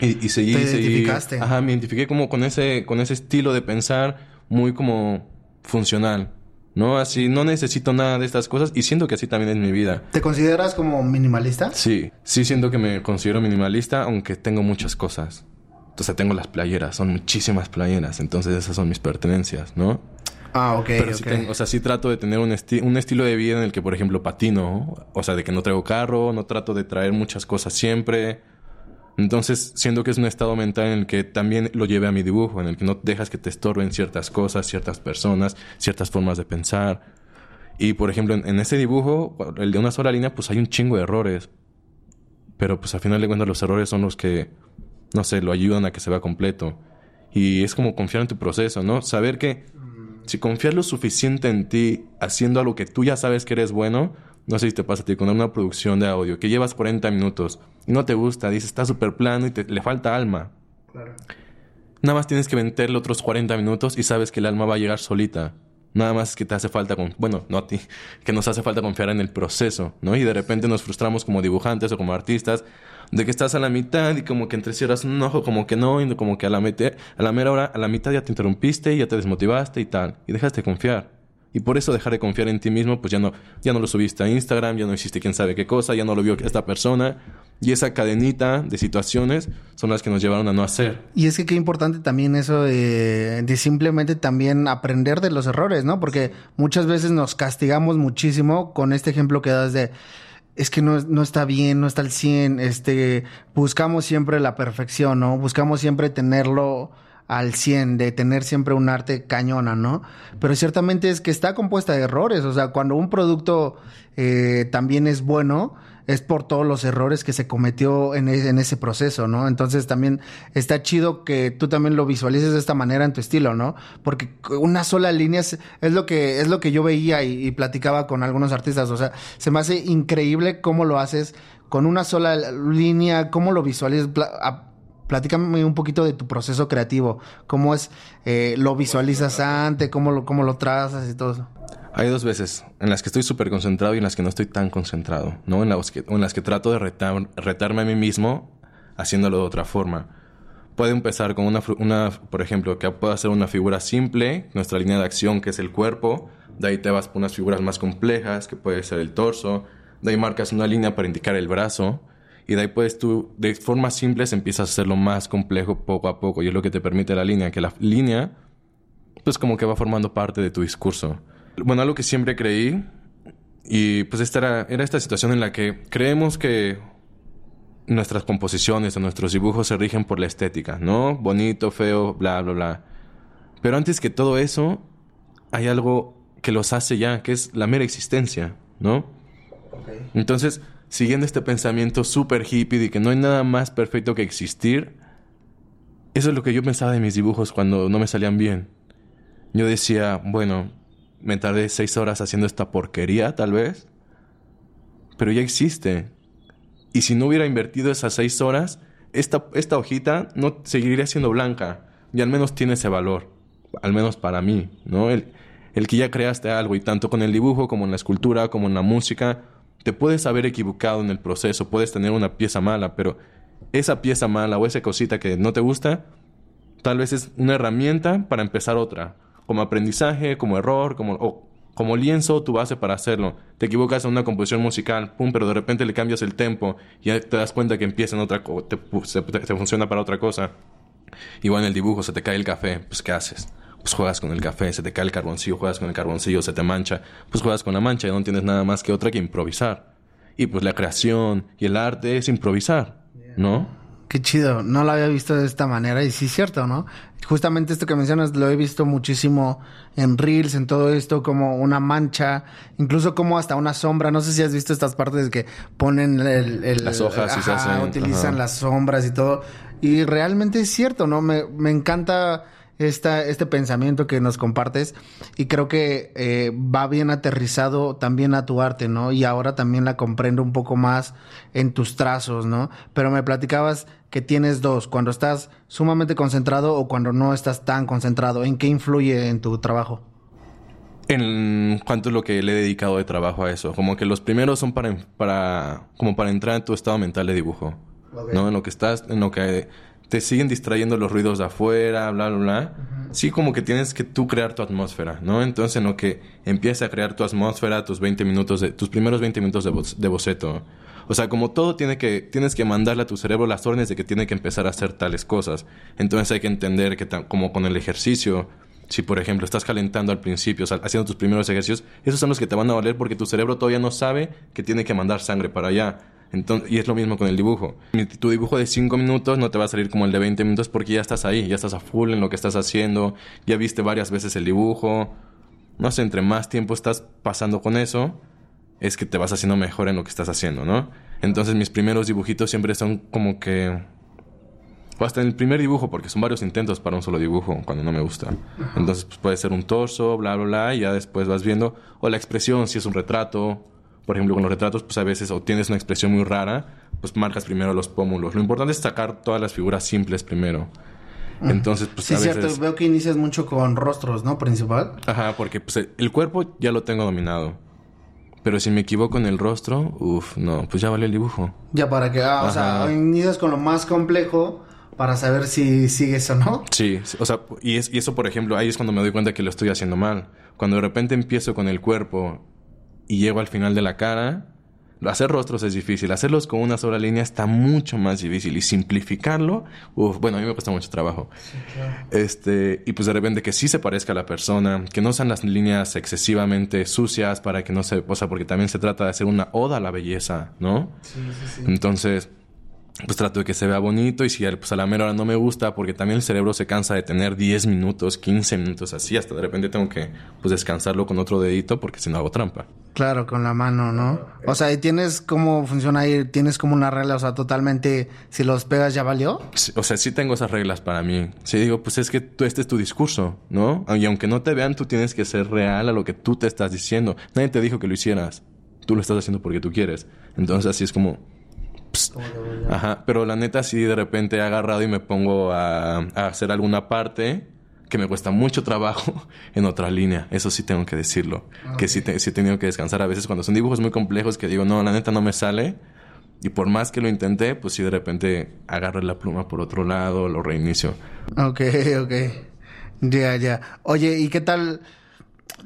y, seguí. Te identificaste. Ajá, me identifiqué como con ese, con ese estilo de pensar muy como funcional. ¿No? Así, no necesito nada de estas cosas y siento que así también es mi vida. ¿Te consideras como minimalista? Sí, sí siento que me considero minimalista, aunque tengo muchas cosas. Entonces tengo las playeras, son muchísimas playeras, entonces esas son mis pertenencias, ¿no? Ah, ok, Pero sí ok. tengo- o sea, sí trato de tener un, esti- un estilo de vida en el que, por ejemplo, patino. O sea, de que no traigo carro, no trato de traer muchas cosas siempre. Entonces, siento que es un estado mental en el que también lo lleve a mi dibujo, en el que no dejas que te estorben ciertas cosas, ciertas personas, ciertas formas de pensar. Y, por ejemplo, en, en ese dibujo, el de una sola línea, pues hay un chingo de errores. Pero, pues, al final de cuentas, los errores son los que, no sé, lo ayudan a que se vea completo. Y es como confiar en tu proceso, ¿no? Saber que si confías lo suficiente en ti haciendo algo que tú ya sabes que eres bueno, no sé si te pasa a ti con una producción de audio que llevas 40 minutos no te gusta, dices está súper plano y te, le falta alma. Nada más tienes que meterle otros 40 minutos y sabes que el alma va a llegar solita. Nada más que te hace falta, con, bueno, no a ti, que nos hace falta confiar en el proceso, ¿no? Y de repente nos frustramos como dibujantes o como artistas de que estás a la mitad y como que entrecierras un ojo, como que no, y como que a la, mete- a la mera hora, a la mitad ya te interrumpiste y ya te desmotivaste y tal, y dejaste de confiar. Y por eso dejar de confiar en ti mismo, pues ya no, ya no lo subiste a Instagram, ya no hiciste quién sabe qué cosa, ya no lo vio esta persona. Y esa cadenita de situaciones son las que nos llevaron a no hacer. Y es que qué importante también eso de, simplemente también aprender de los errores, ¿no? Porque muchas veces nos castigamos muchísimo con este ejemplo que das de es que no, no está bien, no está al 100, este, buscamos siempre la perfección, ¿no? Buscamos siempre tenerlo al 100, de tener siempre un arte cañona, ¿no? Pero ciertamente es que está compuesta de errores, o sea, cuando un producto eh, también es bueno, es por todos los errores que se cometió en, e- en ese proceso, ¿no? Entonces también está chido que tú también lo visualices de esta manera en tu estilo, ¿no? Porque una sola línea es, lo que es lo que yo veía y, platicaba con algunos artistas, o sea, se me hace increíble cómo lo haces con una sola línea, cómo lo visualizas. Platícame un poquito de tu proceso creativo, cómo es, eh, lo visualizas antes, cómo lo, cómo lo trazas y todo eso. Hay dos veces en las que estoy súper concentrado y en las que no estoy tan concentrado, ¿no? En las que, trato de retar- retarme a mí mismo haciéndolo de otra forma. Puede empezar con una, por ejemplo, que pueda ser una figura simple, nuestra línea de acción que es el cuerpo, de ahí te vas por unas figuras más complejas, que puede ser el torso, de ahí marcas una línea para indicar el brazo, y de ahí puedes tú, de formas simples, empiezas a hacerlo más complejo poco a poco, y es lo que te permite la línea, que la línea pues como que va formando parte de tu discurso. Bueno, algo que siempre creí, y pues esta era, era esta situación en la que creemos que nuestras composiciones o nuestros dibujos se rigen por la estética, ¿no? Bonito, feo, bla, bla, bla. Pero antes que todo eso, hay algo que los hace ya, que es la mera existencia, ¿no? Entonces, siguiendo este pensamiento súper hippie de que no hay nada más perfecto que existir, eso es lo que yo pensaba de mis dibujos cuando no me salían bien. Yo decía, bueno, me tardé seis horas haciendo esta porquería, tal vez, pero ya existe. Y si no hubiera invertido esas seis horas, esta, esta hojita no seguiría siendo blanca. Y al menos tiene ese valor. Al menos para mí, ¿no? El, el que ya creaste algo y tanto con el dibujo como en la escultura, como en la música, te puedes haber equivocado en el proceso, puedes tener una pieza mala, pero esa pieza mala o esa cosita que no te gusta, tal vez es una herramienta para empezar otra, como aprendizaje, como error, como, o como lienzo, tu base para hacerlo. Te equivocas en una composición musical, pum, pero de repente le cambias el tempo y te das cuenta que empieza en otra cosa, te, se- te- te funciona para otra cosa. Igual en el dibujo se te cae el café, pues ¿qué haces? Pues juegas con el café, se te cae el carboncillo, juegas con el carboncillo, se te mancha, pues juegas con la mancha y no tienes nada más que otra que improvisar. Y pues la creación y el arte es improvisar, ¿no? Qué chido, no lo había visto de esta manera y sí es cierto, ¿no? Justamente esto que mencionas lo he visto muchísimo en Reels, en todo esto, como una mancha, incluso como hasta una sombra. No sé si has visto estas partes que ponen el, el- Las hojas y se hacen, utilizan ajá. las sombras y todo. Y realmente es cierto, ¿no? Me, me encanta esta, este pensamiento que nos compartes y creo que eh, va bien aterrizado también a tu arte, ¿no? Y ahora también la comprendo un poco más en tus trazos, ¿no? Pero me platicabas que tienes dos, cuando estás sumamente concentrado o cuando no estás tan concentrado. ¿En qué influye en tu trabajo? En cuanto a lo que le he dedicado de trabajo a eso, como que los primeros son para, para como para entrar en tu estado mental de dibujo, ¿no? En lo que estás, en lo que te siguen distrayendo los ruidos de afuera, bla, bla, bla. Sí, como que tienes que tú crear tu atmósfera, ¿no? Entonces, en lo que empieza a crear tu atmósfera, tus 20 minutos de, tus primeros 20 minutos de, boc- de boceto. O sea, como todo tiene que, tienes que mandarle a tu cerebro las órdenes de que tiene que empezar a hacer tales cosas. Entonces hay que entender que, como con el ejercicio, Si, por ejemplo, estás calentando al principio, o sea, haciendo tus primeros ejercicios, esos son los que te van a valer porque tu cerebro todavía no sabe que tiene que mandar sangre para allá. Entonces, y es lo mismo con el dibujo. Tu dibujo de 5 minutos no te va a salir como el de 20 minutos porque ya estás ahí, ya estás a full en lo que estás haciendo, ya viste varias veces el dibujo. No sé, entre más tiempo estás pasando con eso, es que te vas haciendo mejor en lo que estás haciendo, ¿no? Entonces mis primeros dibujitos siempre son como que o hasta en el primer dibujo, porque son varios intentos para un solo dibujo cuando no me gusta. Entonces, pues puede ser un torso, bla, bla, bla, y ya después vas viendo. O la expresión, si es un retrato. Por ejemplo, con los retratos, pues a veces o tienes una expresión muy rara, pues marcas primero los pómulos. Lo importante es sacar todas las figuras simples primero. Entonces, pues sí, a veces... cierto. Veo que inicias mucho con rostros, ¿no? Principal. Ajá, porque pues, el cuerpo ya lo tengo dominado. Pero si me equivoco en el rostro, uff, no, pues ya vale el dibujo. Ya para que, ah, o sea, inicias con lo más complejo para saber si sigues o no. Sí, o sea, y, es, y eso, por ejemplo, ahí es cuando me doy cuenta que lo estoy haciendo mal. Cuando de repente empiezo con el cuerpo y llego al final de la cara, hacer rostros es difícil, hacerlos con una sola línea está mucho más difícil y simplificarlo, uf, bueno, a mí me cuesta mucho trabajo. Este, y pues de repente que sí se parezca a la persona, que no sean las líneas excesivamente sucias para que no se, o sea, porque también se trata de hacer una oda a la belleza, ¿no? Sí, sí, sí. Entonces, pues trato de que se vea bonito y si pues a la mera hora no me gusta porque también el cerebro se cansa de tener 10 minutos, 15 minutos así, hasta de repente tengo que pues descansarlo con otro dedito porque si no hago trampa. Claro, con la mano, ¿no? O sea, ¿y tienes cómo funciona ahí? ¿Tienes como una regla? O sea, totalmente, si los pegas ya valió. o sea, sí tengo esas reglas para mí. Sí digo, pues es que tú, este es tu discurso, ¿no? Y aunque no te vean, tú tienes que ser real a lo que tú te estás diciendo. Nadie te dijo que lo hicieras. Tú lo estás haciendo porque tú quieres. Entonces así es como Ajá, pero la neta sí de repente he agarrado y me pongo a, hacer alguna parte que me cuesta mucho trabajo en otra línea. Eso sí tengo que decirlo. Que sí, sí he tenido que descansar a veces cuando son dibujos muy complejos que digo, no, la neta no me sale. Y por más que lo intenté, pues sí de repente agarro la pluma por otro lado, lo reinicio. Ok, ok. Ya, ya. Oye, ¿y qué tal?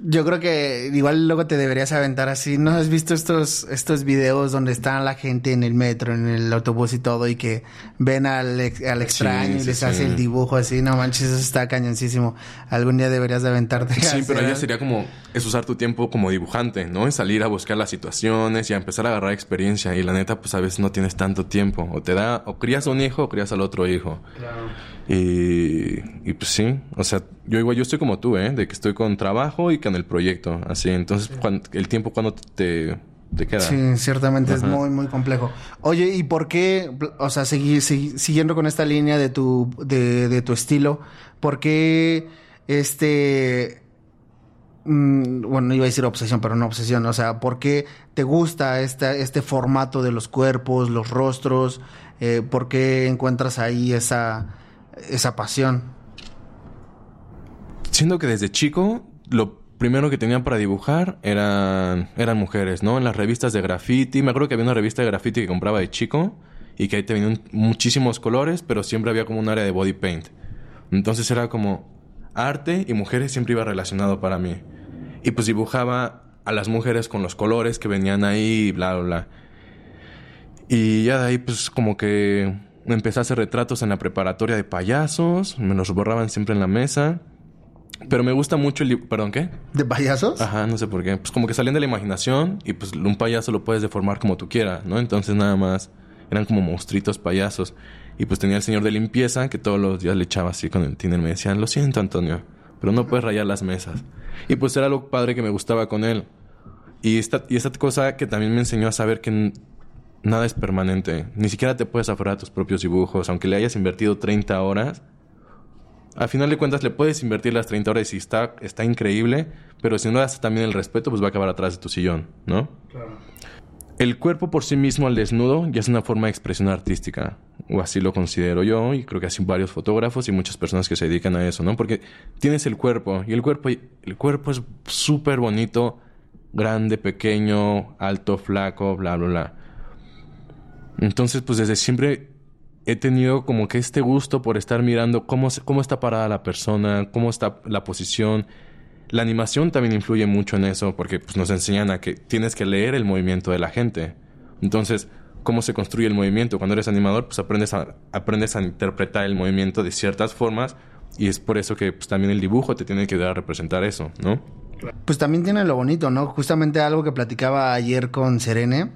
Yo creo que igual luego te deberías aventar así. ¿No has visto estos, estos videos donde está la gente en el metro, en el autobús y todo, y que ven al, al extraño y les hace el dibujo así? No manches, eso está cañoncísimo. Algún día deberías de aventarte. Sí, pero ya sería como, es usar tu tiempo como dibujante, ¿no? Es salir a buscar las situaciones y a empezar a agarrar experiencia. Y la neta, pues a veces no tienes tanto tiempo. O te da, o crías a un hijo o crías al otro hijo. Claro. Y, y pues sí, o sea, yo igual yo estoy como tú, ¿eh? De que estoy con trabajo y con el proyecto, así. Entonces, el tiempo cuando te, te queda. Sí, ciertamente es muy, muy complejo. Oye, ¿y por qué, o sea, seguir, siguiendo con esta línea de tu, de, de tu estilo, por qué este mm, bueno, iba a decir obsesión, pero no obsesión. O sea, ¿por qué te gusta este, este formato de los cuerpos, los rostros? Eh, ¿Por qué encuentras ahí esa, esa pasión? Siento que desde chico lo primero que tenían para dibujar eran, eran mujeres, ¿no? En las revistas de graffiti, me acuerdo que había una revista de graffiti que compraba de chico y que ahí te venían muchísimos colores, pero siempre había como un área de body paint. Entonces era como arte y mujeres siempre iba relacionado para mí. Y pues dibujaba a las mujeres con los colores que venían ahí, bla, bla, bla. Y ya de ahí pues como que empecé a hacer retratos en la preparatoria de payasos, me los borraban siempre en la mesa. Pero me gusta mucho el... ¿Perdón, qué? ¿De payasos? Ajá, no sé por qué. Pues como que salían de la imaginación y pues un payaso lo puedes deformar como tú quieras, ¿no? Entonces nada más eran como monstruitos payasos. Y pues tenía el señor de limpieza que todos los días le echaba así con el tiner. Me decían, lo siento Antonio, pero no puedes rayar las mesas. Y pues era lo padre que me gustaba con él. Y esta, y esta cosa que también me enseñó a saber que nada es permanente. Ni siquiera te puedes aferrar a tus propios dibujos. Aunque le hayas invertido 30 horas, al final de cuentas le puedes invertir las 30 horas y está, está increíble, pero si no das también el respeto, pues va a acabar atrás de tu sillón, ¿no? Claro. El cuerpo por sí mismo al desnudo ya es una forma de expresión artística, o así lo considero yo, y creo que así varios fotógrafos y muchas personas que se dedican a eso, ¿no? Porque tienes el cuerpo, y el cuerpo, el cuerpo es súper bonito, grande, pequeño, alto, flaco, bla, bla, bla. Entonces, pues desde siempre he tenido como que este gusto por estar mirando cómo, cómo está parada la persona, cómo está la posición. La animación también influye mucho en eso porque pues, nos enseñan a que tienes que leer el movimiento de la gente. Entonces, cómo se construye el movimiento. Cuando eres animador, pues aprendes a, aprendes a interpretar el movimiento de ciertas formas Y es por eso que pues, también el dibujo te tiene que dar a representar eso, ¿no? Pues también tiene lo bonito, ¿no? Justamente algo que platicaba ayer con Serene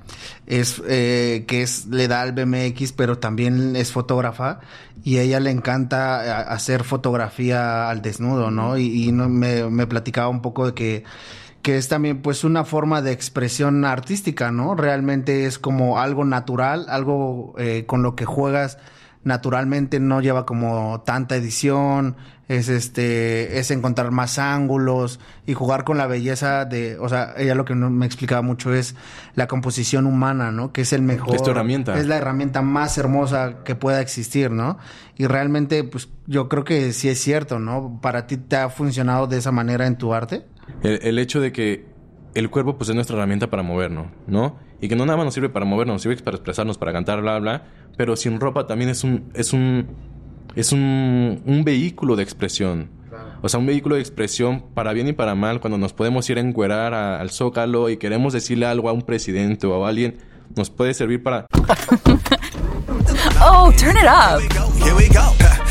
es eh, que es le da al BMX, pero también es fotógrafa y a ella le encanta eh, hacer fotografía al desnudo, ¿no? Y, no, me, me platicaba un poco de que que es también pues una forma de expresión artística, ¿no? Realmente es como algo natural, algo eh, con lo que juegas naturalmente no lleva como tanta edición, es este, es encontrar más ángulos y jugar con la belleza de, o sea, ella lo que no me explicaba mucho es la composición humana, ¿no? Que es el mejor. Es tu herramienta. Es la herramienta más hermosa que pueda existir, ¿no? Y realmente, pues, yo creo que sí es cierto, ¿no? Para ti te ha funcionado de esa manera en tu arte. El, el hecho de que el cuerpo pues es nuestra herramienta para movernos, ¿no? Y que no nada más nos sirve para movernos, nos sirve para expresarnos, para cantar, bla, bla, pero sin ropa también es un, es un, es un, un vehículo de expresión. O sea, un vehículo de expresión para bien y para mal, cuando nos podemos ir a encuerar a- al zócalo y queremos decirle algo a un presidente o a alguien, nos puede servir para... Oh, turn it up. Here we go.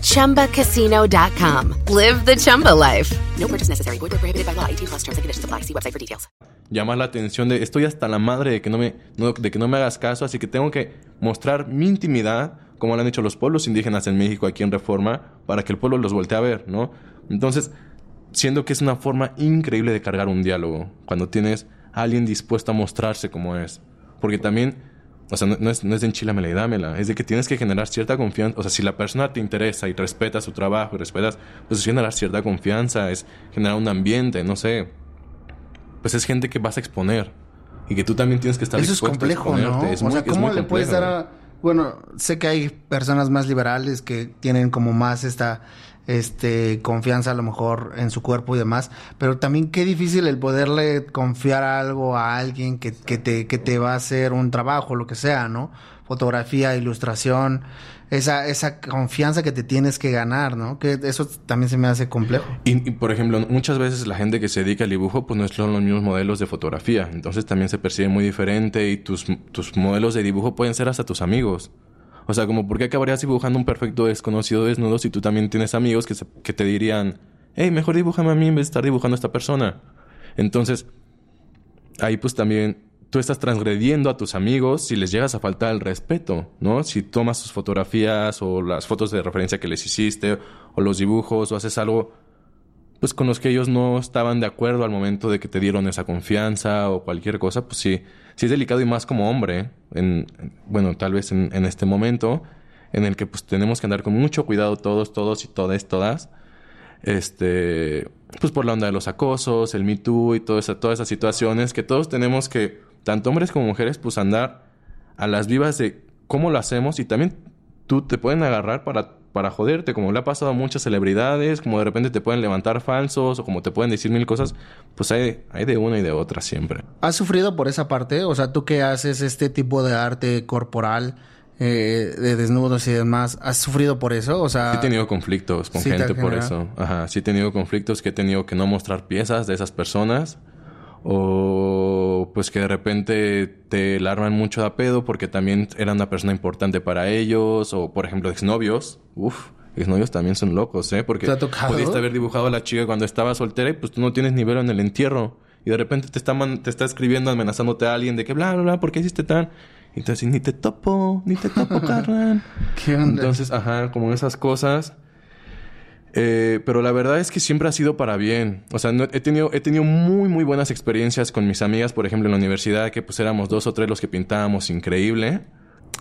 ChumbaCasino.com. Live the Chumba life. No purchase necessary. Void prohibited by law. 18 plus terms and conditions apply. See website for details. llamar la atención de estoy hasta la madre de que no me no- de que no me hagas caso, así que tengo que mostrar mi intimidad, como lo han hecho los pueblos indígenas en México aquí en Reforma, para que el pueblo los voltee a ver, ¿no? Entonces, siendo que es una forma increíble de cargar un diálogo, cuando tienes a alguien dispuesto a mostrarse como es, porque también o sea, no, no es, no es de enchílamela y dámela. Es de que tienes que generar cierta confianza. O sea, si la persona te interesa y respeta su trabajo y respetas, pues es generar cierta confianza, es generar un ambiente, no sé pues es gente que vas a exponer y que tú también tienes que estar Eso es complejo, o muy- sea, ¿cómo le puedes dar complejo. a... Bueno, sé que hay personas más liberales que tienen como más esta este confianza a lo mejor en su cuerpo y demás, pero también qué difícil el poderle confiar algo a alguien que, que te que te va a hacer un trabajo, lo que sea, ¿no? Fotografía, ilustración, esa esa confianza que te tienes que ganar, ¿no? Que eso también se me hace complejo. Y, y, por ejemplo, muchas veces la gente que se dedica al dibujo, pues no son los mismos modelos de fotografía. Entonces también se percibe muy diferente y tus, tus modelos de dibujo pueden ser hasta tus amigos. O sea, como, ¿por qué acabarías dibujando un perfecto desconocido desnudo si tú también tienes amigos que, se- que te dirían, hey, mejor dibújame a mí en vez de estar dibujando a esta persona? Entonces, ahí pues también tú estás transgrediendo a tus amigos si les llegas a faltar el respeto, ¿no? Si tomas sus fotografías o las fotos de referencia que les hiciste o los dibujos o haces algo pues con los que ellos no estaban de acuerdo al momento de que te dieron esa confianza o cualquier cosa, pues sí, sí es delicado y más como hombre, en, en- bueno, tal vez en, este momento en el que pues tenemos que andar con mucho cuidado todos, todos y todas, todas, este, pues por la onda de los acosos, el Me Too y esa- todas esas situaciones que todos tenemos que, tanto hombres como mujeres, pues andar a las vivas de cómo lo hacemos y también tú te pueden agarrar para, para joderte, como le ha pasado a muchas celebridades, como de repente te pueden levantar falsos o como te pueden decir mil cosas, pues hay, hay de una y de otra siempre. ¿Has sufrido por esa parte? O sea, tú que haces este tipo de arte corporal, eh, de desnudos y demás, ¿has sufrido por eso? O sea, Sí he tenido conflictos con Sí gente por eso. Ajá, sí he tenido conflictos que he tenido que no mostrar piezas de esas personas. O pues que de repente te la arman mucho a pedo porque también era una persona importante para ellos. O por ejemplo, exnovios. Uf, exnovios también son locos, ¿eh? Porque ¿Te pudiste haber dibujado a la chica cuando estaba soltera y pues tú no tienes nivel en el entierro. Y de repente te está, man- te está escribiendo amenazándote a alguien de que bla, bla, bla, ¿por qué hiciste tan? Y así, ni te topo, ni te topo, carnal. ¿Qué onda? Entonces, ajá, como esas cosas. Eh, pero la verdad es que siempre ha sido para bien. O sea, no- he, tenido, he tenido muy, muy buenas experiencias con mis amigas, por ejemplo, en la universidad, que pues éramos dos o tres los que pintábamos increíble.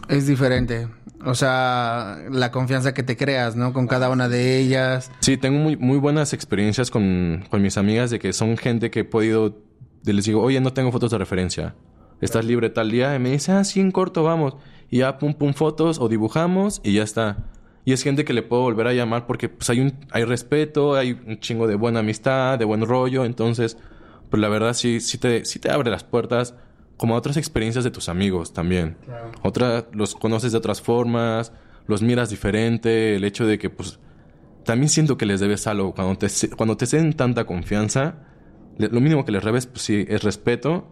Es diferente. O sea, la confianza que te creas, ¿no? Con cada una de ellas. Sí, tengo muy, muy buenas experiencias con, con mis amigas de que son gente que he podido... Les digo, oye, no tengo fotos de referencia. ¿Estás libre tal día? Y me dice, ah, sí, en corto, vamos. Y ya, pum, pum, fotos o dibujamos y ya está. Y es gente que le puedo volver a llamar porque pues hay un hay respeto, hay un chingo de buena amistad, de buen rollo. Entonces, pues la verdad sí, sí, te, sí te abre las puertas como a otras experiencias de tus amigos también. Otra, los conoces de otras formas, los miras diferente, el hecho de que pues también siento que les debes algo. Cuando te, cuando te den tanta confianza, lo mínimo que les debes, pues sí, es respeto,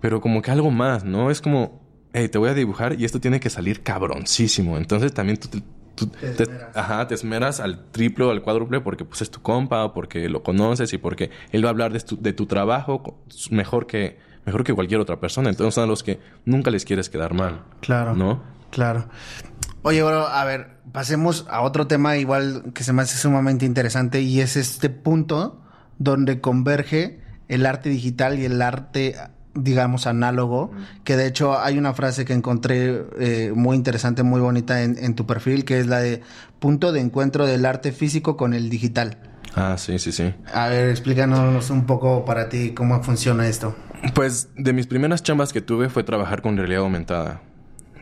pero como que algo más, ¿no? Es como, hey, te voy a dibujar y esto tiene que salir cabroncísimo. Entonces también tú, te- tú te, ajá, te esmeras al triple o al cuádruple porque pues es tu compa o porque lo conoces y porque él va a hablar de tu, de tu trabajo mejor que, mejor que cualquier otra persona. Entonces son los que nunca les quieres quedar mal. Claro. ¿No? Claro. Oye, bro, a ver, pasemos a otro tema igual que se me hace sumamente interesante y es este punto donde converge el arte digital y el arte, digamos, análogo, que de hecho hay una frase que encontré eh, muy interesante, muy bonita en, en tu perfil, que es la de punto de encuentro del arte físico con el digital. Ah, sí, sí, sí. A ver, explícanos un poco para ti cómo funciona esto. Pues de mis primeras chambas que tuve fue trabajar con realidad aumentada.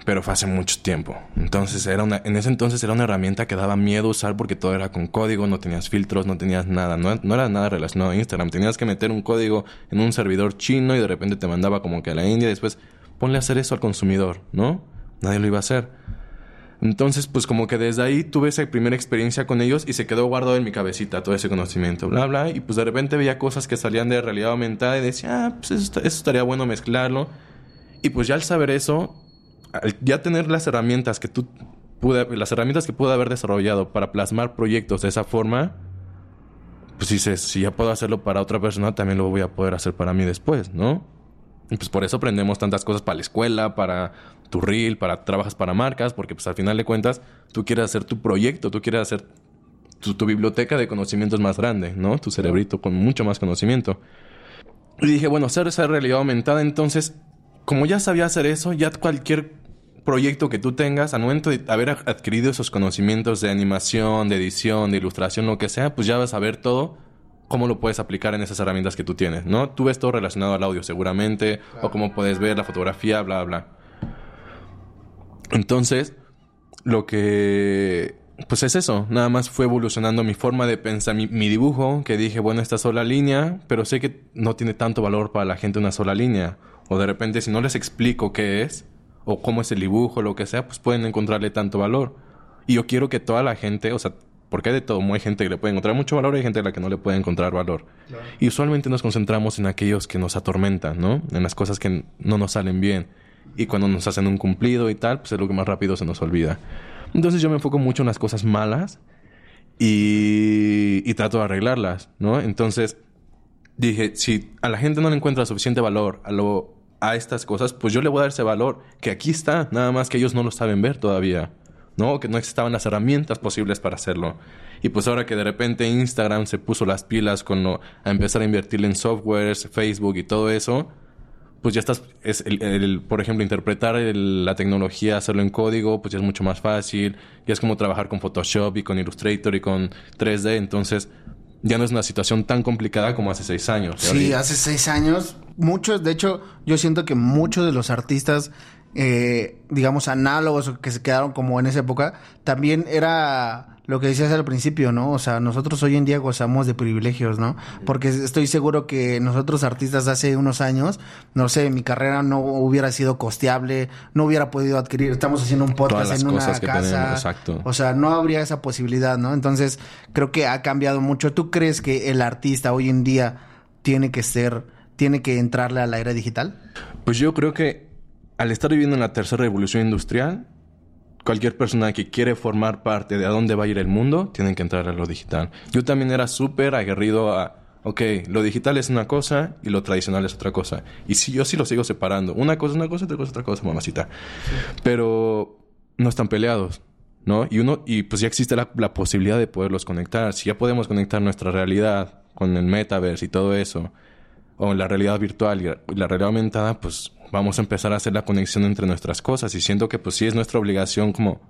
Pero fue hace mucho tiempo. Entonces era una, en ese entonces era una herramienta que daba miedo usar porque todo era con código, no tenías filtros, no tenías nada, no, no era nada relacionado a Instagram. Tenías que meter un código en un servidor chino y de repente te mandaba como que a la India y después ponle a hacer eso al consumidor, ¿no? Nadie lo iba a hacer. Entonces, pues como que desde ahí tuve esa primera experiencia con ellos y se quedó guardado en mi cabecita todo ese conocimiento, bla, bla. Y pues de repente veía cosas que salían de realidad aumentada y decía, ah, pues eso, eso estaría bueno mezclarlo. Y pues ya al saber eso, al ya tener las herramientas que tú pude, las herramientas que pude haber desarrollado para plasmar proyectos de esa forma, pues dices, si ya puedo hacerlo para otra persona, también lo voy a poder hacer para mí después, ¿no? Y pues por eso aprendemos tantas cosas para la escuela, para tu reel, para trabajas para marcas, porque pues al final de cuentas tú quieres hacer tu proyecto, tú quieres hacer tu, tu biblioteca de conocimientos más grande, ¿no? Tu cerebrito con mucho más conocimiento. Y dije, bueno, hacer esa realidad aumentada, entonces, como ya sabía hacer eso, ya cualquier proyecto que tú tengas, al momento de haber adquirido esos conocimientos de animación, de edición, de ilustración, lo que sea, pues ya vas a ver todo cómo lo puedes aplicar en esas herramientas que tú tienes, ¿no? Tú ves todo relacionado al audio seguramente, o cómo puedes ver la fotografía, bla, bla. Entonces, lo que... Pues es eso, nada más fue evolucionando mi forma de pensar, mi, mi dibujo, que dije, bueno, esta sola línea, pero sé que no tiene tanto valor para la gente una sola línea. O de repente, si no les explico qué es, o cómo es el dibujo, lo que sea, pues pueden encontrarle tanto valor. Y yo quiero que toda la gente, o sea, porque hay de todo, hay gente que le puede encontrar mucho valor y hay gente a la que no le puede encontrar valor. Y usualmente nos concentramos en aquellos que nos atormentan, ¿no? En las cosas que no nos salen bien. Y cuando nos hacen un cumplido y tal, pues es lo que más rápido se nos olvida. Entonces yo me enfoco mucho en las cosas malas y, y trato de arreglarlas, ¿no? Entonces dije, si a la gente no le encuentra suficiente valor a, lo, a estas cosas, pues yo le voy a dar ese valor, que aquí está, nada más que ellos no lo saben ver todavía, ¿no? Que no existaban las herramientas posibles para hacerlo. Y pues ahora que de repente Instagram se puso las pilas con a empezar a invertir en softwares, Facebook y todo eso, pues ya estás, es el, por ejemplo, interpretar la tecnología, hacerlo en código, pues ya es mucho más fácil. Ya es como trabajar con Photoshop y con Illustrator y con 3D. Entonces, ya no es una situación tan complicada como hace seis años. Sí, hace seis años, muchos, de hecho, yo siento que muchos de los artistas, eh, digamos, análogos que se quedaron como en esa época, también era lo que decías al principio, ¿no? O sea, nosotros hoy en día gozamos de privilegios, ¿no? Porque estoy seguro que nosotros artistas de hace unos años, no sé, mi carrera no hubiera sido costeable, no hubiera podido adquirir, estamos haciendo un podcast Todas las en una cosas que casa. tenemos, exacto. O sea, no habría esa posibilidad, ¿no? Entonces, creo que ha cambiado mucho. ¿Tú crees que el artista hoy en día tiene que ser, tiene que entrarle a la era digital? Pues yo creo que al estar viviendo en la tercera revolución industrial, cualquier persona que quiere formar parte de a dónde va a ir el mundo, tiene que entrar a lo digital. Yo también era súper aguerrido a, ok, lo digital es una cosa y lo tradicional es otra cosa. Y sí, yo sí lo sigo separando. Una cosa es una cosa, otra cosa es otra cosa, mamacita. Pero no están peleados. ¿No? Y uno, y pues ya existe la, la posibilidad de poderlos conectar. Si ya podemos conectar nuestra realidad con el metaverse y todo eso, o la realidad virtual y la realidad aumentada, pues vamos a empezar a hacer la conexión entre nuestras cosas. Y siento que pues sí es nuestra obligación como,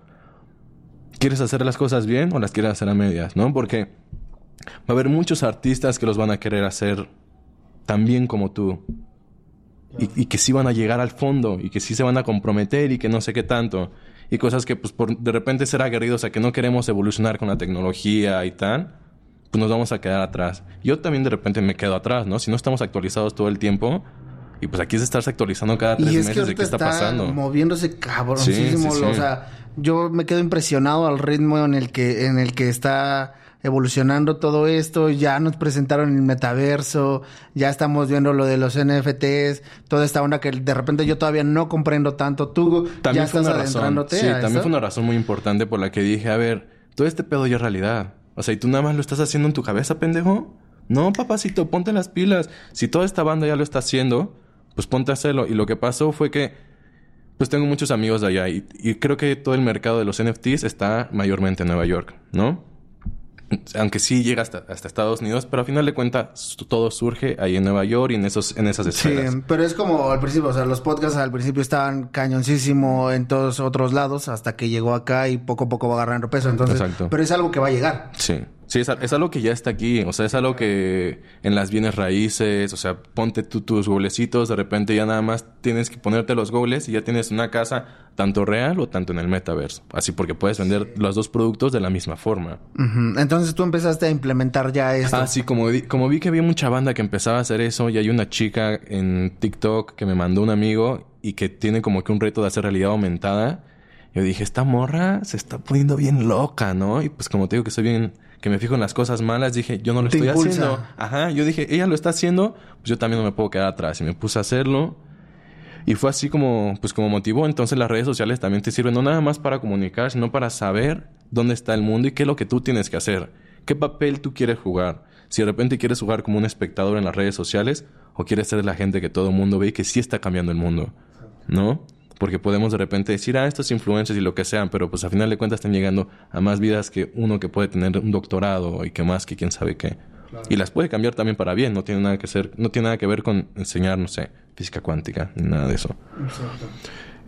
¿quieres hacer las cosas bien o las quieres hacer a medias? ¿No? Porque va a haber muchos artistas que los van a querer hacer tan bien como tú. Y, y que sí van a llegar al fondo y que sí se van a comprometer y que no sé qué tanto. Y cosas que pues por de repente ser aguerridos a que no queremos evolucionar con la tecnología y tal, pues nos vamos a quedar atrás. Yo también de repente me quedo atrás, ¿no? Si no estamos actualizados todo el tiempo, y pues aquí es estarse actualizando cada tres Y es que meses de qué ahorita está, pasando. moviéndose cabroncísimo. Sí, sí, O sea, yo me quedo impresionado al ritmo en el que, en el que está evolucionando todo esto. Ya nos presentaron el metaverso, ya estamos viendo lo de los NFTs, toda esta onda que de repente yo todavía no comprendo tanto. Tú También ya fue estás una razón. adentrándote Sí, a también fue una razón muy importante por la que dije, a ver, todo este pedo ya es realidad. O sea, ¿y tú nada más lo estás haciendo en tu cabeza, pendejo? No, papacito, ponte las pilas. Si toda esta banda ya lo está haciendo, pues ponte a hacerlo. Y lo que pasó fue que, pues tengo muchos amigos de allá y, y creo que todo el mercado de los NFTs está mayormente en Nueva York, ¿no? Aunque sí llega hasta, hasta Estados Unidos, pero a final de cuentas todo surge ahí en Nueva York y en, esos, en esas Sí, esferas. pero es como al principio, o sea, los podcasts al principio estaban cañoncísimo en todos otros lados hasta que llegó acá y poco a poco va agarrando peso. Entonces, Exacto. pero es algo que va a llegar. Sí, sí, es, algo que ya está aquí, o sea, es algo que en las bienes raíces, o sea, ponte tú tus goblecitos, de repente ya nada más tienes que ponerte los gobles y ya tienes una casa tanto real o tanto en el metaverso, así porque puedes vender los dos productos de la misma forma. Entonces tú empezaste a implementar ya esto. Ah, sí, como, como vi que había mucha banda que empezaba a hacer eso y hay una chica en TikTok que me mandó un amigo y que tiene como que un reto de hacer realidad aumentada. Yo dije, esta morra se está poniendo bien loca, ¿no? Y pues como te digo que soy bien, que me fijo en las cosas malas, dije, yo no lo estoy impulsa. haciendo. Ajá, yo dije, ella lo está haciendo, pues yo también no me puedo quedar atrás. Y me puse a hacerlo. Y fue así como, pues como motivó. Entonces las redes sociales también te sirven no nada más para comunicar, sino para saber dónde está el mundo y qué es lo que tú tienes que hacer. ¿Qué papel tú quieres jugar? Si de repente quieres jugar como un espectador en las redes sociales o quieres ser la gente que todo el mundo ve y que sí está cambiando el mundo, ¿no? Porque podemos de repente decir, ah, estos influencers y lo que sean, pero pues a final de cuentas están llegando a más vidas que uno que puede tener un doctorado y que más que quién sabe qué. Y las puede cambiar también para bien, no tiene nada que ser, no tiene nada que ver con enseñar, no sé, física cuántica, ni nada de eso.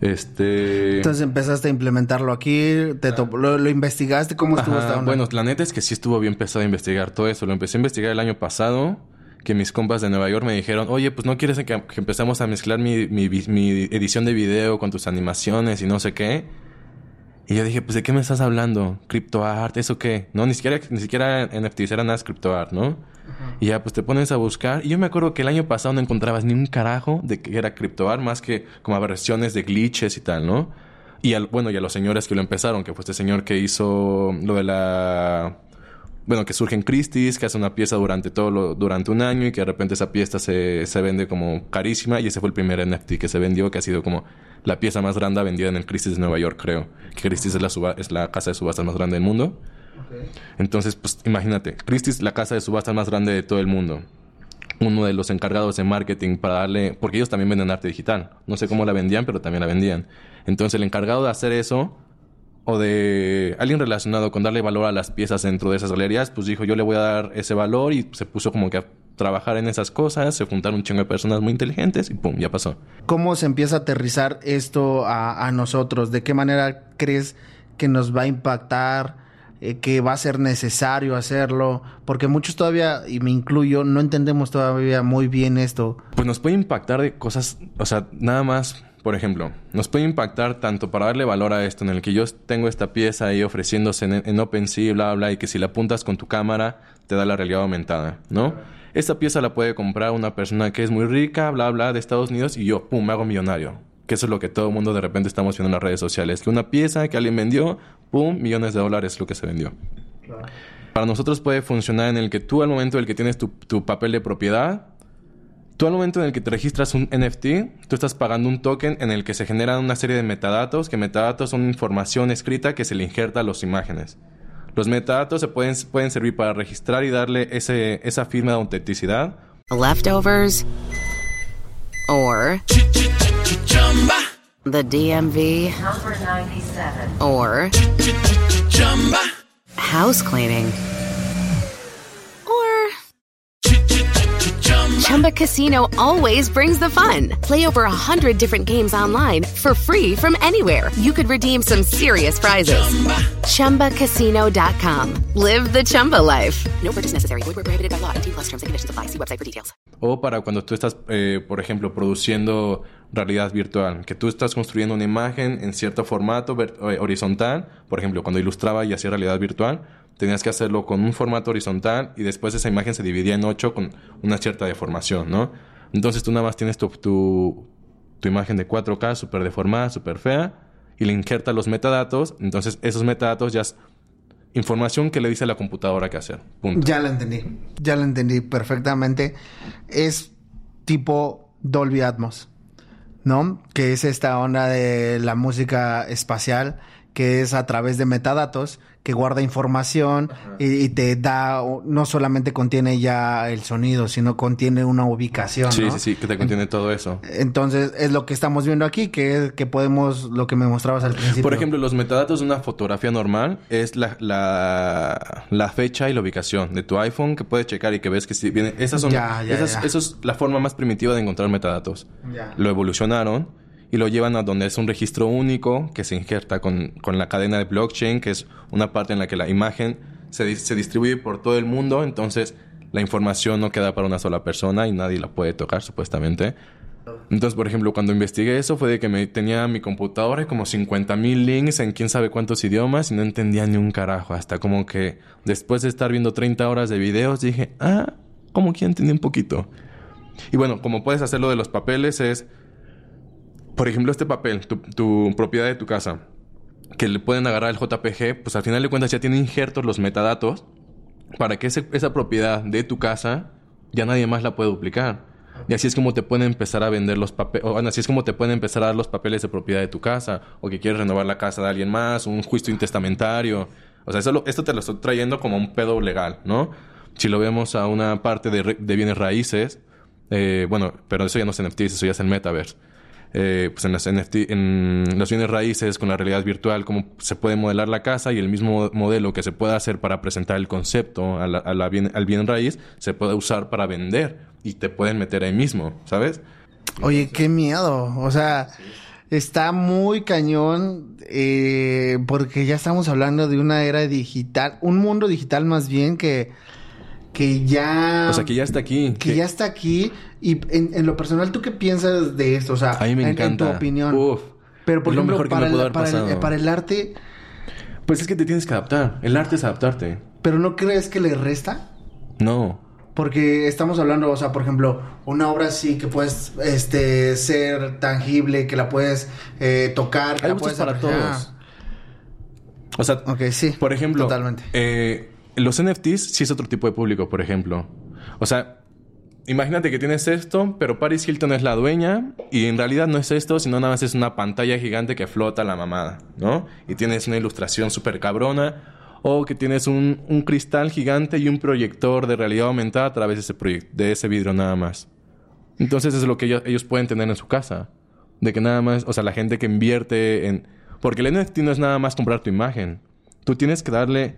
Este Entonces empezaste a implementarlo aquí, te to- lo, lo investigaste, ¿cómo estuvo Ajá, esta onda? Bueno, la neta es que sí estuvo bien pesado a investigar todo eso. Lo empecé a investigar el año pasado, que mis compas de Nueva York me dijeron, oye, pues no quieres que, que empezamos a mezclar mi, mi, edición de video con tus animaciones y no sé qué. Y yo dije, pues ¿de qué me estás hablando? ¿Cryptoart? ¿Eso qué? No, ni siquiera, ni siquiera NFTs, era nada CryptoArt, ¿no? Y ya, pues te pones a buscar. Y yo me acuerdo que el año pasado no encontrabas ni un carajo de que era CryptoArt, más que como versiones de glitches y tal, ¿no? Y al, bueno, y a los señores que lo empezaron, que fue este señor que hizo lo de la... Bueno, que surge en Christie's, que hace una pieza durante todo lo, durante un año y que de repente esa pieza se, se vende como carísima y ese fue el primer NFT que se vendió, que ha sido como la pieza más grande vendida en el Christie's de Nueva York, creo. Que Christie's es la, suba- es la casa de subastas más grande del mundo. Entonces, pues imagínate, Christie's la casa de subastas más grande de todo el mundo. Uno de los encargados de marketing para darle, porque ellos también venden arte digital. No sé cómo la vendían, pero también la vendían. Entonces, el encargado de hacer eso o de alguien relacionado con darle valor a las piezas dentro de esas galerías, pues dijo, yo le voy a dar ese valor y se puso como que a trabajar en esas cosas, se juntaron un chingo de personas muy inteligentes y pum, ya pasó. ¿Cómo se empieza a aterrizar esto a, a nosotros? ¿De qué manera crees que nos va a impactar? Eh, ¿Que va a ser necesario hacerlo? Porque muchos todavía, y me incluyo, no entendemos todavía muy bien esto. Pues nos puede impactar de cosas, o sea, nada más, por ejemplo, nos puede impactar tanto para darle valor a esto, en el que yo tengo esta pieza ahí ofreciéndose en, en OpenSea, bla, bla, y que si la apuntas con tu cámara, te da la realidad aumentada, ¿no? Esta pieza la puede comprar una persona que es muy rica, bla, bla, de Estados Unidos, y yo, pum, me hago millonario. Que eso es lo que todo el mundo de repente estamos viendo en las redes sociales. Que una pieza que alguien vendió, pum, millones de dólares es lo que se vendió. Para nosotros puede funcionar en el que tú al momento en el que tienes tu, tu papel de propiedad, tú al momento en el que te registras un NFT, tú estás pagando un token en el que se generan una serie de metadatos, que metadatos son información escrita que se le injerta a las imágenes. Los metadatos se pueden, pueden servir para registrar y darle ese, esa firma de autenticidad. Leftovers or the DMV or house cleaning Chumba Casino always brings the fun. Play over a hundred different games online for free from anywhere. You could redeem some serious prizes. ChumbaCasino.com. Live the Chumba life. No purchase necessary. Void where prohibited by law. T plus terms and conditions apply. See website for details. O para cuando tú estás, eh, por ejemplo, produciendo realidad virtual, que tú estás construyendo una imagen en cierto formato eh, horizontal, por ejemplo, cuando ilustraba y hacía realidad virtual, tenías que hacerlo con un formato horizontal y después esa imagen se dividía en ocho con una cierta deformación, ¿no? Entonces tú nada más tienes tu, tu, imagen de 4K súper deformada, súper fea, y le injertas los metadatos, entonces esos metadatos ya es información que le dice a la computadora qué hacer. Punto. Ya la entendí. Ya la entendí perfectamente. Es tipo Dolby Atmos, ¿no? Que es esta onda de la música espacial que es a través de metadatos que guarda información y, y te da, no solamente contiene ya el sonido, sino contiene una ubicación. Sí, ¿no? sí, sí, que te contiene todo eso. Entonces es lo que estamos viendo aquí, que es que podemos, lo que me mostrabas al principio. Por ejemplo, los metadatos de una fotografía normal es la, la, la fecha y la ubicación de tu iPhone que puedes checar y que ves que si viene... Esas son... Ya, ya, esas- ya. Eso es la forma más primitiva de encontrar metadatos. Ya. Lo evolucionaron y lo llevan a donde es un registro único que se injerta con, con la cadena de blockchain, que es una parte en la que la imagen se, se distribuye por todo el mundo, entonces la información no queda para una sola persona y nadie la puede tocar supuestamente. Entonces, por ejemplo, cuando investigué eso fue de que me tenía mi computadora y como 50 mil links en quién sabe cuántos idiomas y no entendía ni un carajo. Hasta como que después de estar viendo 30 horas de videos dije, ah, como que entendí un poquito. Y bueno, como puedes hacerlo de los papeles es, por ejemplo, este papel, tu, propiedad de tu casa, que le pueden agarrar el JPG, pues al final de cuentas ya tiene injertos los metadatos para que esa propiedad de tu casa ya nadie más la puede duplicar. Y así es como te pueden empezar a vender los papeles, así es como te pueden empezar a dar los papeles de propiedad de tu casa, o que quieres renovar la casa de alguien más, un juicio intestamentario. O sea, eso esto te lo estoy trayendo como un pedo legal, ¿no? Si lo vemos a una parte de, bienes raíces, eh, bueno, pero eso ya no es NFTs, eso ya es el metaverse. Eh, pues en las NFT, en los bienes raíces con la realidad virtual, cómo se puede modelar la casa y el mismo modelo que se puede hacer para presentar el concepto bien- al bien raíz se puede usar para vender y te pueden meter ahí mismo, ¿sabes? Oye, qué miedo. O sea, está muy cañón eh, porque ya estamos hablando de una era digital, un mundo digital más bien que, que ya... O sea, que ya está aquí. que ya está aquí. Y en, en lo personal, ¿tú qué piensas de esto? O sea, A mí me en- en, encanta. tu opinión. Uf. Pero por ejemplo, mejor que me para, el, para, el, para el arte, Pues es que te tienes que adaptar. El arte es adaptarte. ¿pero no crees que le resta? No. Porque estamos hablando, o sea, por ejemplo, una obra así que puedes este, ser tangible, que la puedes eh, tocar, que Hay la puedes para todos. O sea, Ok, sí. Por ejemplo, Totalmente. eh, los NFTs sí es otro tipo de público, por ejemplo. O sea, imagínate que tienes esto, pero Paris Hilton es la dueña y en realidad no es esto, sino nada más es una pantalla gigante que flota la mamada, ¿no? Y tienes una ilustración súper cabrona. O que tienes un, un cristal gigante y un proyector de realidad aumentada a través de ese, de ese vidrio nada más. Entonces es lo que ellos, ellos pueden tener en su casa. De que nada más, o sea, la gente que invierte en... Porque el NFT no es nada más comprar tu imagen. Tú tienes que darle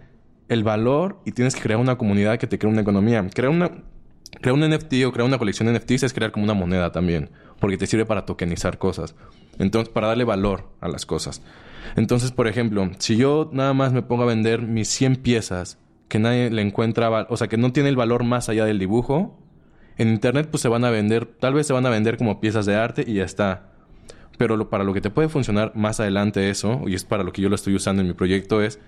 el valor y tienes que crear una comunidad que te crea una economía. Crear una... Crear un NFT o crear una colección de NFTs es crear como una moneda también. Porque te sirve para tokenizar cosas. Entonces, para darle valor a las cosas. Entonces, por ejemplo, si yo nada más me pongo a vender mis 100 piezas que nadie le encuentra... O sea, que no tiene el valor más allá del dibujo... En internet pues se van a vender, tal vez se van a vender como piezas de arte y ya está. Pero para lo que te puede funcionar más adelante eso, y es para lo que yo lo estoy usando en mi proyecto, es...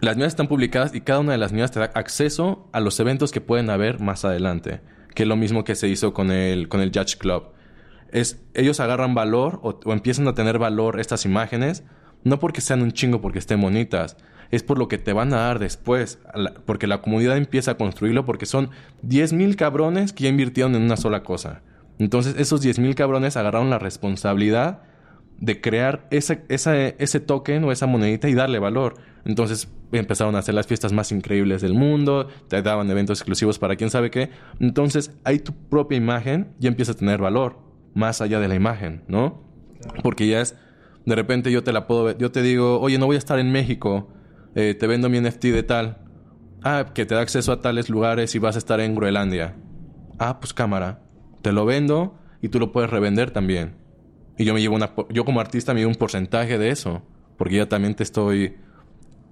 Las mías están publicadas y cada una de las mías te da acceso a los eventos que pueden haber más adelante. Que es lo mismo que se hizo con el, con el Judge Club. Es, ellos agarran valor o, empiezan a tener valor estas imágenes, no porque sean un chingo, porque estén bonitas, es por lo que te van a dar después, porque la comunidad empieza a construirlo, porque son 10.000 cabrones que ya invirtieron en una sola cosa. Entonces esos 10.000 cabrones agarraron la responsabilidad de crear ese, ese token o esa monedita y darle valor. Entonces empezaron a hacer las fiestas más increíbles del mundo, te daban eventos exclusivos para quién sabe qué. Entonces ahí tu propia imagen ya empieza a tener valor, más allá de la imagen, ¿no? Porque ya es, de repente yo te la puedo ver, yo te digo, oye, no voy a estar en México, eh, te vendo mi NFT de tal. Ah, que te da acceso a tales lugares y vas a estar en Groenlandia. ah, pues cámara, te lo vendo y tú lo puedes revender también. Y yo me llevo una, yo como artista me llevo un porcentaje de eso, porque ya también te estoy,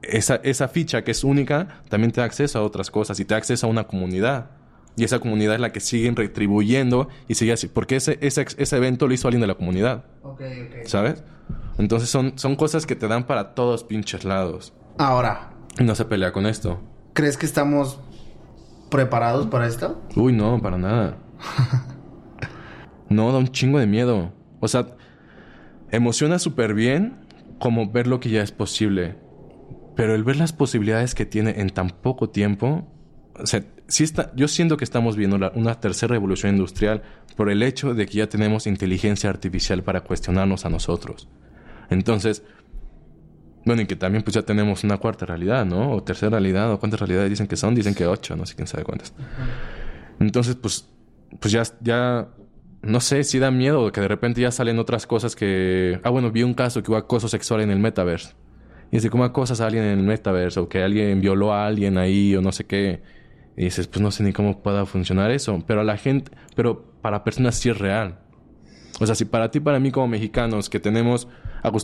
esa, esa ficha que es única, también te da acceso a otras cosas y te da acceso a una comunidad. Y esa comunidad es la que siguen retribuyendo y sigue así. Porque ese, ese, ese evento lo hizo alguien de la comunidad. ¿Sabes? Entonces son, son cosas que te dan para todos pinches lados. Ahora. Y no se pelea con esto. ¿Crees que estamos preparados para esto? Uy, no, para nada. no, da un chingo de miedo. O sea, emociona súper bien como ver lo que ya es posible. Pero el ver las posibilidades que tiene en tan poco tiempo, o sea, sí está, yo siento que estamos viendo una tercera revolución industrial por el hecho de que ya tenemos inteligencia artificial para cuestionarnos a nosotros. Entonces, bueno, y que también pues ya tenemos una cuarta realidad, ¿no? O tercera realidad, o cuántas realidades dicen que son, dicen que ocho, no sé quién sabe cuántas. Entonces, pues, pues ya, ya, no sé si da miedo que de repente ya salen otras cosas que... Ah, bueno, vi un caso que hubo acoso sexual en el metaverse. Y dice, ¿cómo acosas a alguien en el metaverse? O que alguien violó a alguien ahí, o no sé qué. Y dices, pues no sé ni cómo pueda funcionar eso. Pero a la gente, pero para personas sí es real. O sea, si para ti, para mí como mexicanos, que tenemos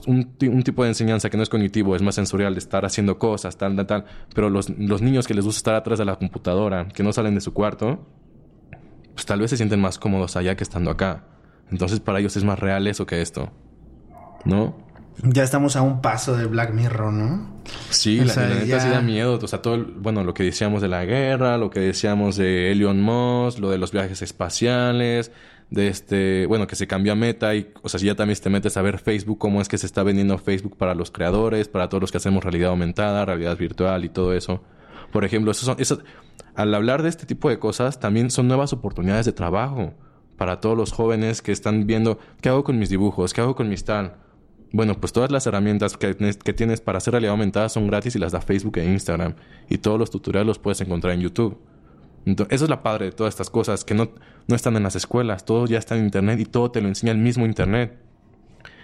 un, un, tipo de enseñanza que no es cognitivo, es más sensorial, de estar haciendo cosas, tal, tal, tal, pero los, los niños que les gusta estar atrás de la computadora, que no salen de su cuarto, pues tal vez se sienten más cómodos allá que estando acá. Entonces para ellos es más real eso que esto. ¿No? Ya estamos a un paso de Black Mirror, ¿no? Sí, la, neta sí da miedo. O sea, todo, bueno, lo que decíamos de la guerra, lo que decíamos de Elon Musk, lo de los viajes espaciales, de este, bueno, que se cambió a Meta y, o sea, si ya también te metes a ver Facebook, cómo es que se está vendiendo Facebook para los creadores, para todos los que hacemos realidad aumentada, realidad virtual y todo eso. Por ejemplo, eso son, eso, al hablar de este tipo de cosas, también son nuevas oportunidades de trabajo para todos los jóvenes que están viendo qué hago con mis dibujos, qué hago con mis tal. Bueno, pues todas las herramientas que, que tienes para hacer realidad aumentada son gratis y las da Facebook e Instagram. Y todos los tutoriales los puedes encontrar en YouTube. Entonces, eso es la padre de todas estas cosas, que no, no están en las escuelas, todo ya está en Internet y todo te lo enseña el mismo Internet.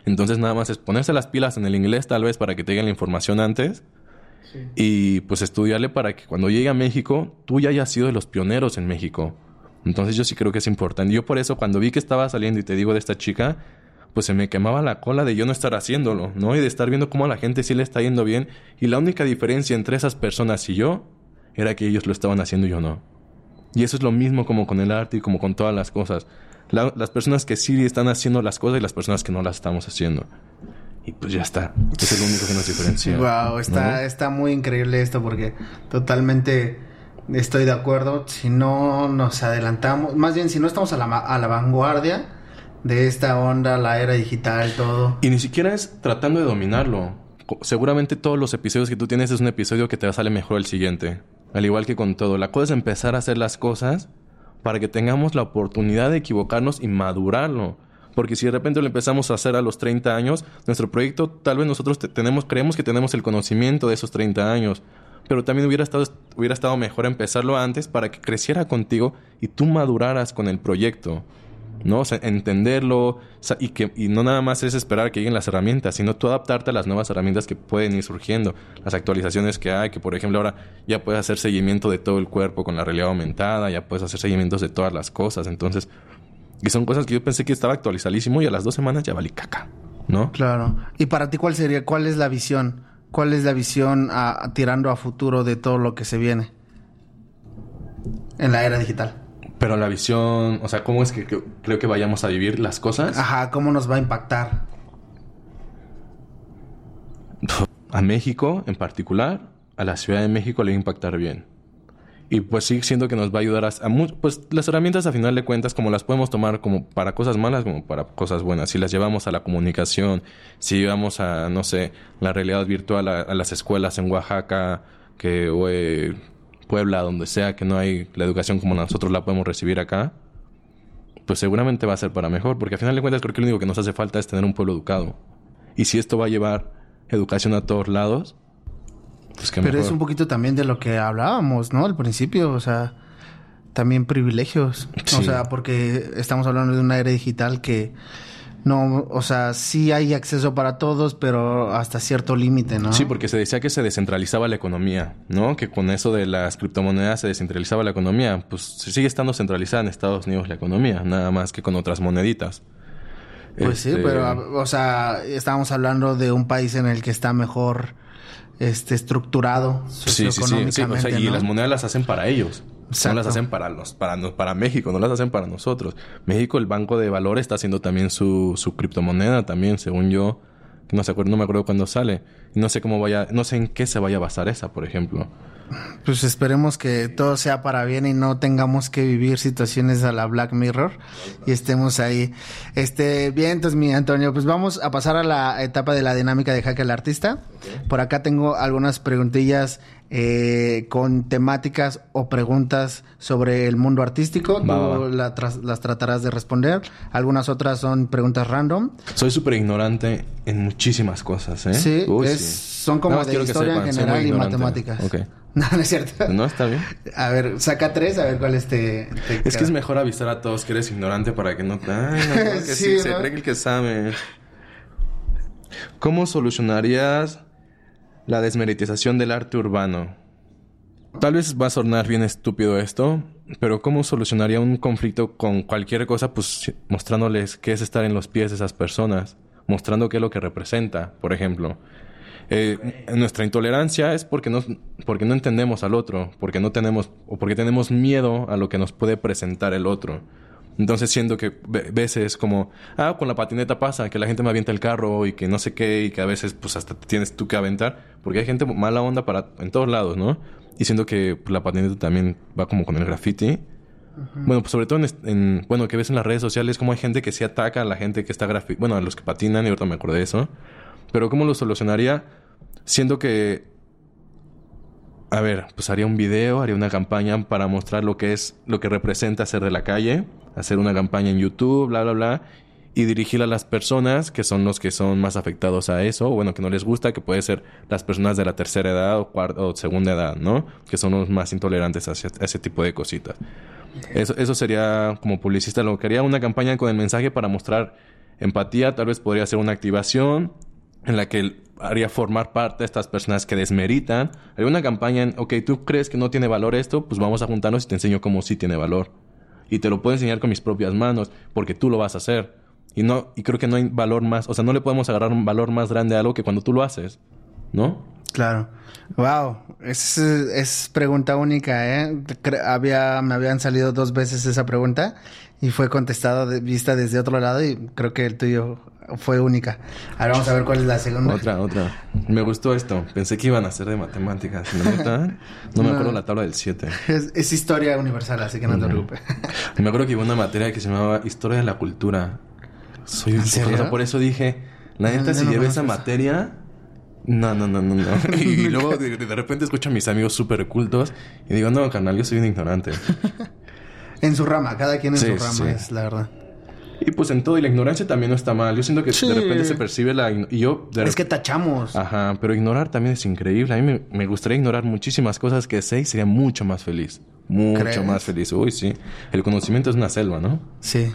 Entonces nada más es ponerse las pilas en el inglés tal vez para que te llegue la información antes y pues estudiarle para que cuando llegue a México tú ya hayas sido de los pioneros en México. Entonces yo sí creo que es importante. Yo por eso cuando vi que estaba saliendo y te digo de esta chica, pues se me quemaba la cola de yo no estar haciéndolo, ¿no? Y de estar viendo cómo a la gente sí le está yendo bien. Y la única diferencia entre esas personas y yo era que ellos lo estaban haciendo y yo no. Y eso es lo mismo como con el arte y como con todas las cosas. las personas que sí están haciendo las cosas y las personas que no las estamos haciendo. Y pues ya está. Es el único que nos diferencia. Wow, está, está muy increíble esto porque totalmente estoy de acuerdo. Si no nos adelantamos, más bien si no estamos a la, a la vanguardia de esta onda, la era digital, todo. Y ni siquiera es tratando de dominarlo. Seguramente todos los episodios que tú tienes es un episodio que te sale mejor el siguiente. Al igual que con todo, la cosa es empezar a hacer las cosas para que tengamos la oportunidad de equivocarnos y madurarlo. Porque si de repente lo empezamos a hacer a los 30 años, nuestro proyecto tal vez nosotros tenemos, creemos que tenemos el conocimiento de esos 30 años. Pero también hubiera estado, hubiera estado mejor empezarlo antes para que creciera contigo y tú maduraras con el proyecto. ¿No? Entenderlo y que y no nada más es esperar a que lleguen las herramientas, sino tú adaptarte a las nuevas herramientas que pueden ir surgiendo, las actualizaciones que hay, que por ejemplo ahora ya puedes hacer seguimiento de todo el cuerpo con la realidad aumentada, ya puedes hacer seguimientos de todas las cosas, entonces, y son cosas que yo pensé que estaba actualizadísimo y a las dos semanas ya valí caca, ¿no? Claro. ¿Y para ti cuál sería, cuál es la visión? ¿Cuál es la visión tirando a futuro de todo lo que se viene en la era digital? Pero la visión, o sea, ¿cómo es que, creo que vayamos a vivir las cosas? Ajá, ¿cómo nos va a impactar? A México en particular, a la Ciudad de México le va a impactar bien. Y pues sí, siento que nos va a ayudar a, a, Pues las herramientas a final de cuentas, como las podemos tomar como para cosas malas, como para cosas buenas. Si las llevamos a la comunicación, si llevamos a, no sé, la realidad virtual a, las escuelas en Oaxaca, que, o, Puebla, donde sea que no hay la educación como nosotros la podemos recibir acá, pues seguramente va a ser para mejor, porque al final de cuentas creo que lo único que nos hace falta es tener un pueblo educado. Y si esto va a llevar educación a todos lados, pues que Pero es un poquito también de lo que hablábamos, ¿no? Al principio, o sea, también privilegios. O sea, porque estamos hablando de una era digital que no, o sea, sí hay acceso para todos, pero hasta cierto límite, ¿no? Sí, porque se decía que se descentralizaba la economía, ¿no? Que con eso de las criptomonedas se descentralizaba la economía. Pues sigue estando centralizada en Estados Unidos la economía, nada más que con otras moneditas. Pues sí, Este, pero, o sea, estamos hablando de un país en el que está mejor este estructurado Sí, sí, sí. sí, o socioeconómicamente, sea, y ¿no? las monedas las hacen para ellos. No las hacen para los, para, nos- para México, no las hacen para nosotros. México, el Banco de Valores está haciendo también su, su criptomoneda también, según yo. No se acuerdo, no me acuerdo cuándo sale. No sé cómo vaya, no sé en qué se vaya a basar esa, por ejemplo. Pues esperemos que todo sea para bien y no tengamos que vivir situaciones a la Black Mirror y estemos ahí. Este, bien, entonces mi Antonio, pues vamos a pasar a la etapa de la dinámica de Hack al Artista. Por acá tengo algunas preguntillas eh, con temáticas o preguntas sobre el mundo artístico. Va, Tú va, la las tratarás de responder. Algunas otras son preguntas random. Soy súper ignorante en muchísimas cosas, ¿eh? Sí, Uy, es- sí. son como de historia sepan, general y matemáticas. No, no es cierto. No, está bien. A ver, saca tres, a ver cuál es te, te Es que es mejor avisar a todos que eres ignorante para que no te... Ay, no, que sí, Sí, se cree que el que sabe. ¿Cómo solucionarías la desmeritización del arte urbano? Tal vez va a sonar bien estúpido esto, pero ¿cómo solucionaría un conflicto con cualquier cosa? Pues mostrándoles qué es estar en los pies de esas personas, mostrando qué es lo que representa, por ejemplo. Eh, nuestra intolerancia es porque no, porque no entendemos al otro, porque no tenemos, o porque tenemos miedo a lo que nos puede presentar el otro. Entonces siendo que ve- veces como, ah, con la patineta pasa, que la gente me avienta el carro y que no sé qué, y que a veces pues hasta te tienes tú que aventar, porque hay gente mala onda para en todos lados, ¿no? Y siendo que pues, la patineta también va como con el graffiti. Bueno, pues sobre todo en, bueno, que ves en las redes sociales como hay gente que sí ataca a la gente que está grafi bueno, a los que patinan, y ahorita me acordé de eso. Pero ¿cómo lo solucionaría? Siendo que a ver, pues haría un video, haría una campaña para mostrar lo que es, lo que representa ser de la calle, hacer una campaña en YouTube, bla, bla, bla, y dirigir a las personas que son los que son más afectados a eso, o bueno, que no les gusta, que puede ser las personas de la tercera edad o cuarta o segunda edad, ¿no? Que son los más intolerantes hacia ese tipo de cositas. Eso, eso sería como publicista lo que haría una campaña con el mensaje para mostrar empatía, tal vez podría ser una activación en la que haría formar parte de estas personas que desmeritan. Hay una campaña en, ok, tú crees que no tiene valor esto, pues vamos a juntarnos y te enseño cómo sí tiene valor. Y te lo puedo enseñar con mis propias manos, porque tú lo vas a hacer. Y no, y creo que no hay valor más, o sea, no le podemos agarrar un valor más grande a algo que cuando tú lo haces, ¿no? Claro. Wow, es, es pregunta única, ¿eh? Había, me habían salido dos veces esa pregunta y fue contestada de vista desde otro lado y creo que el tuyo fue única. Ahora vamos a ver cuál es la segunda. Otra, otra. Me gustó esto. Pensé que iban a ser de matemáticas. La neta, no me No. acuerdo la tabla del 7. Es, es historia universal, así que no te preocupes. Me acuerdo que hubo una materia que se llamaba Historia de la Cultura. Soy un poco- por eso dije, la No, neta, si no llevé esa materia... No, no, no, no, no. Y luego de, de repente escucho a mis amigos súper cultos y digo, no, carnal, yo soy un ignorante. En su rama, cada quien en Sí, su rama, sí. es la verdad. Y pues en todo, y la ignorancia también no está mal. Yo siento que Sí. de repente se percibe la... Y yo... de Es que tachamos. Ajá, pero ignorar también es increíble. A mí me, me gustaría ignorar muchísimas cosas que sé y sería mucho más feliz. Mucho ¿Crees? más feliz. Uy, sí. El conocimiento es una selva, ¿no? Sí.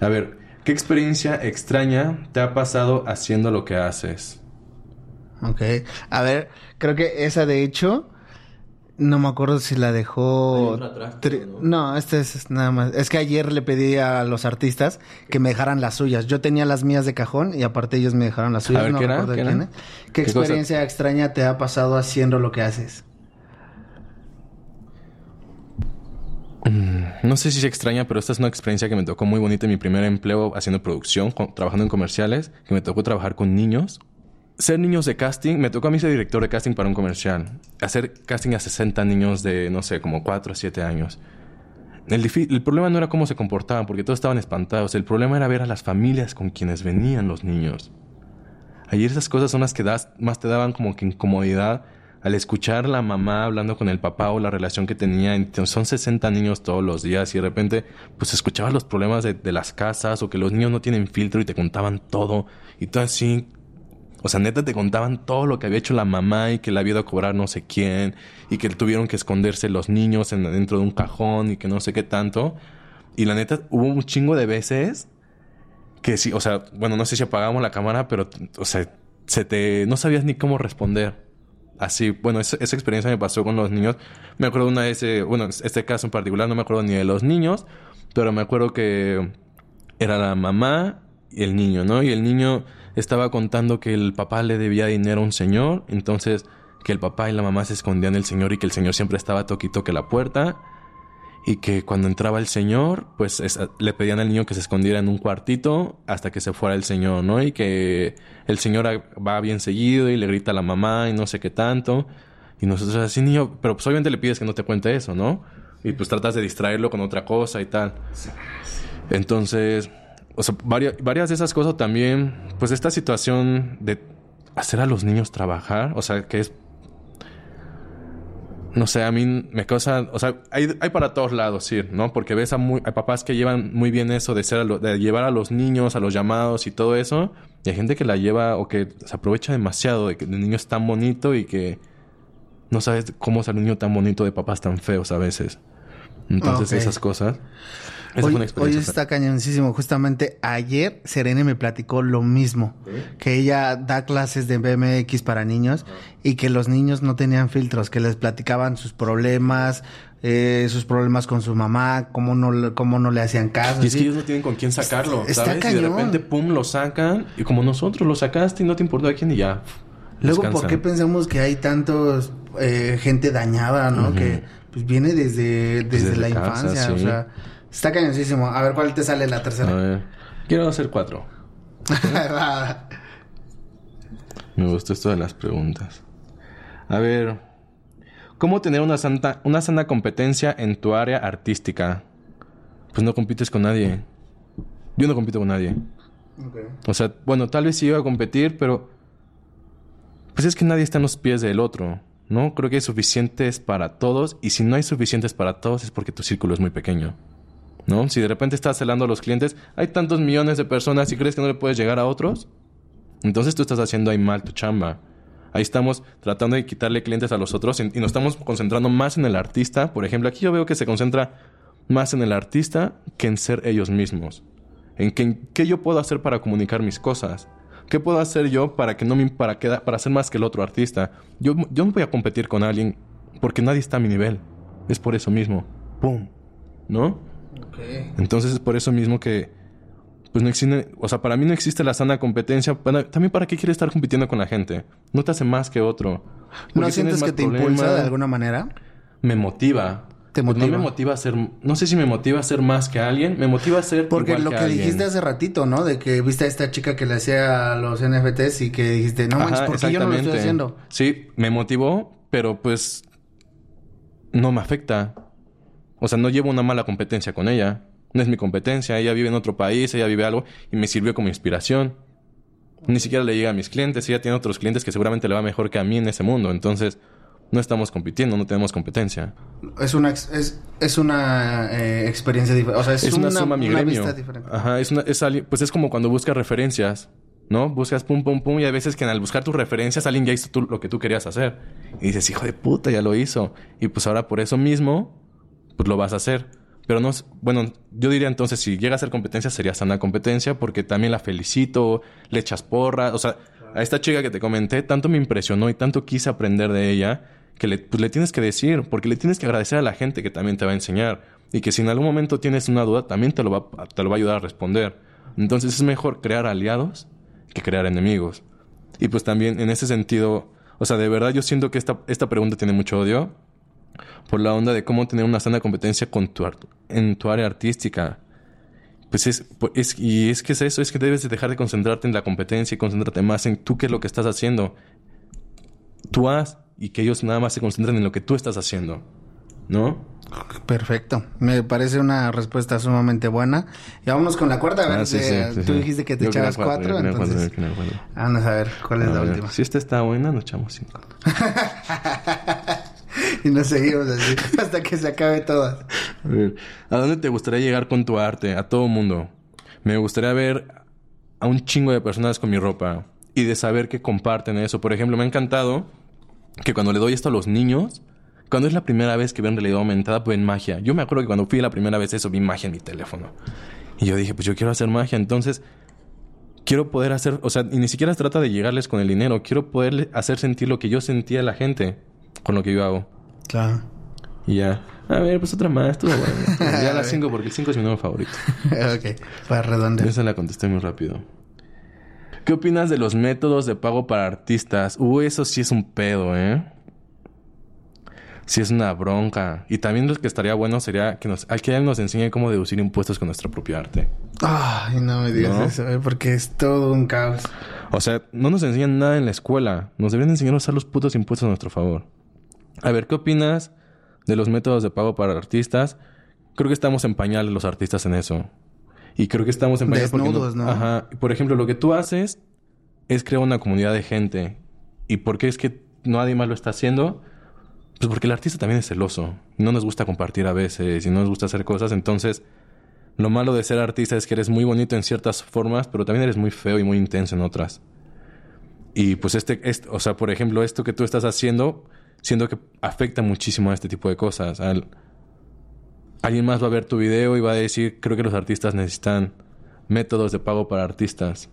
A ver, ¿qué experiencia extraña te ha pasado haciendo lo que haces? Ok. A ver, creo que esa de hecho, no me acuerdo si la dejó... tri- no, esta es nada más. Es que ayer le pedí a los artistas que me dejaran las suyas. Yo tenía las mías de cajón y aparte ellos me dejaron las suyas. ver, no ¿qué era? recuerdo ¿Qué quién era? ¿Qué, experiencia extraña te ha pasado haciendo lo que haces? No sé si se extraña, pero esta es una experiencia que me tocó muy bonita en mi primer empleo haciendo producción, con- trabajando en comerciales, que me tocó trabajar con niños. Ser niños de casting, me tocó a mí ser director de casting para un comercial. Hacer casting a 60 niños de, no sé, como 4 o 7 años. El, el problema no era cómo se comportaban, porque todos estaban espantados. El problema era ver a las familias con quienes venían los niños. Ayer esas cosas son las que más te daban como que incomodidad al escuchar la mamá hablando con el papá o la relación que tenía. Son 60 niños todos los días y de repente pues escuchabas los problemas de, de las casas o que los niños no tienen filtro y te contaban todo. Y tú así... O sea, neta te contaban todo lo que había hecho la mamá y que le había ido a cobrar no sé quién y que tuvieron que esconderse los niños en, dentro de un cajón y que no sé qué tanto. Y la neta, hubo un chingo de veces que sí, o sea, bueno, no sé si apagamos la cámara, pero, o sea, se te, no sabías ni cómo responder. Así, bueno, esa, esa experiencia me pasó con los niños. Me acuerdo una vez, eh, bueno, este caso en particular no me acuerdo ni de los niños, pero me acuerdo que era la mamá el niño, ¿no? Y el niño estaba contando que el papá le debía dinero a un señor, entonces que el papá y la mamá se escondían del señor y que el señor siempre estaba toquito que la puerta y que cuando entraba el señor, pues es- le pedían al niño que se escondiera en un cuartito hasta que se fuera el señor, ¿no? Y que el señor va bien seguido y le grita a la mamá y no sé qué tanto. Y nosotros así, niño, pero pues obviamente le pides que no te cuente eso, ¿no? Y pues tratas de distraerlo con otra cosa y tal. Entonces, o sea, varias, varias de esas cosas también, pues esta situación de hacer a los niños trabajar, o sea, que es no sé, a mí me causa, o sea, hay, hay para todos lados ir, ¿no? Porque ves a, muy, a papás que llevan muy bien eso de ser a lo- de llevar a los niños a los llamados y todo eso, y hay gente que la lleva o que se aprovecha demasiado de que el niño es tan bonito y que no sabes cómo ser un niño tan bonito de papás tan feos a veces. Entonces esas cosas. Esa Hoy, hoy está cañoncísimo. Justamente ayer Serene me platicó lo mismo. Que ella da clases de BMX para niños y que los niños no tenían filtros, que les platicaban sus problemas, eh, sus problemas con su mamá, cómo no, le- cómo no le hacían caso. Y es que ellos no tienen con quién sacarlo, Está ¿sabes? Y de cañón. repente, pum, lo sacan. Y como nosotros lo sacaste y no te importó a quién y ya. Luego, ¿por descansan. qué pensamos que hay tantos eh, gente dañada, no? Que pues viene desde, desde, desde la casa, infancia. O sea, está cañoncísimo. A ver, ¿cuál te sale la A tercera? ver. Quiero hacer cuatro. Me gustó esto de las preguntas. A ver. ¿Cómo tener una, santa, una sana competencia en tu área artística? Pues no compites con nadie. Yo no compito con nadie. O sea, bueno, tal vez sí iba a competir, pero... Pues es que nadie está en los pies del otro, ¿no? Creo que hay suficientes para todos y si no hay suficientes para todos es porque tu círculo es muy pequeño, ¿no? Si de repente estás celando a los clientes, hay tantos millones de personas y crees que no le puedes llegar a otros, entonces tú estás haciendo ahí mal tu chamba. Ahí estamos tratando de quitarle clientes a los otros y nos estamos concentrando más en el artista. Por ejemplo, aquí yo veo que se concentra más en el artista que en ser ellos mismos. En que- qué yo puedo hacer para comunicar mis cosas. ¿Qué puedo hacer yo para que no me para queda- para ser más que el otro artista? Yo, yo no voy a competir con alguien porque nadie está a mi nivel. Es por eso mismo. ¡Pum! ¿No? Entonces es por eso mismo que pues no existe, o sea, para mí no existe la sana competencia. Para- también para qué quieres estar compitiendo con la gente. No te hace más que otro. ¿No sientes que te impulsa de alguna manera? Me motiva. ¿Te Pues motiva? No me motiva a ser, no sé si me motiva a ser más que alguien, me motiva a ser Porque igual lo que, dijiste hace ratito, ¿no? De que viste a esta chica que le hacía los NFTs y que dijiste, no manches, ¿por qué yo no lo estoy haciendo? Sí, me motivó, pero pues no me afecta. O sea, no llevo una mala competencia con ella. No es mi competencia. Ella vive en otro país, ella vive algo y me sirvió como inspiración. Ni siquiera le llega a mis clientes. Ella tiene otros clientes que seguramente le va mejor que a mí en ese mundo. Entonces, no estamos compitiendo, no tenemos competencia. Es una, es, es una eh, experiencia diferente. O sea, es, es una, suma mi una gremio. vista diferente. Ajá, es una, es pues es como cuando buscas referencias, ¿no? Buscas pum, pum, pum, y hay veces que al buscar tus referencias alguien ya hizo tú lo que tú querías hacer. Y dices, hijo de puta, ya lo hizo. Y pues ahora por eso mismo, pues lo vas a hacer. Pero no, bueno, yo diría entonces, si llega a ser competencia, sería sana competencia, porque también la felicito, le echas porra. O sea, a esta chica que te comenté, tanto me impresionó y tanto quise aprender de ella, que le, pues le tienes que decir, porque le tienes que agradecer a la gente que también te va a enseñar. Y que si en algún momento tienes una duda, también te lo va, te lo va a ayudar a responder. Entonces es mejor crear aliados que crear enemigos. Y pues también en ese sentido, o sea, de verdad yo siento que esta, esta pregunta tiene mucho odio por la onda de cómo tener una sana competencia con tu en tu área artística. Pues es, es- y es que es eso, es que debes de dejar de concentrarte en la competencia y concentrarte más en tú qué es lo que estás haciendo. Tú haz y que ellos nada más se concentren en lo que tú estás haciendo. ¿No? Perfecto. Me parece una respuesta sumamente buena. Y vámonos con la cuarta. A ver, Ah, sí, sí, sí, tú dijiste que te Yo echabas cuatro, cuatro, entonces... cuatro. Vamos a ver cuál es A la ver, última. Si esta está buena, nos echamos cinco. y nos seguimos así hasta que se acabe todas. A ver, ¿a dónde te gustaría llegar con tu arte? A todo mundo. Me gustaría ver a un chingo de personas con mi ropa y de saber que comparten eso. Por ejemplo, me ha encantado que cuando le doy esto a los niños, cuando es la primera vez que ven realidad aumentada, pues ven magia. Yo me acuerdo que cuando fui la primera vez eso, vi magia en mi teléfono. Y yo dije, pues yo quiero hacer magia. Entonces, quiero poder hacer, o sea, y ni siquiera se trata de llegarles con el dinero, quiero poder hacer sentir lo que yo sentía a la gente con lo que yo hago. Claro. Y ya. A ver, pues otra más, estuvo bueno. ya las 5 porque el 5 es mi número favorito. ok, para redondear. Esa la contesté muy rápido. ¿Qué opinas de los métodos de pago para artistas? Uh, eso sí es un pedo, ¿eh? Sí es una bronca. Y también lo que estaría bueno sería que nos, que alguien nos enseñe cómo deducir impuestos con nuestra propia arte. Ay, no me digas ¿No? eso, eh, porque es todo un caos. O sea, no nos enseñan nada en la escuela. Nos deberían enseñar a usar los putos impuestos a nuestro favor. A ver, ¿qué opinas de los métodos de pago para artistas? Creo que estamos en pañales los artistas en eso. Y creo que estamos en pañales Desnudos, ¿no? Ajá. Por ejemplo, lo que tú haces es crear una comunidad de gente. ¿Y por qué es que nadie más lo está haciendo? Pues porque el artista también es celoso. No nos gusta compartir a veces y no nos gusta hacer cosas. Entonces, lo malo de ser artista es que eres muy bonito en ciertas formas, pero también eres muy feo y muy intenso en otras. Y pues este, este- o sea, por ejemplo, esto que tú estás haciendo, siendo que afecta muchísimo a este tipo de cosas. Al- alguien más va a ver tu video y va a decir, creo que los artistas necesitan métodos de pago para artistas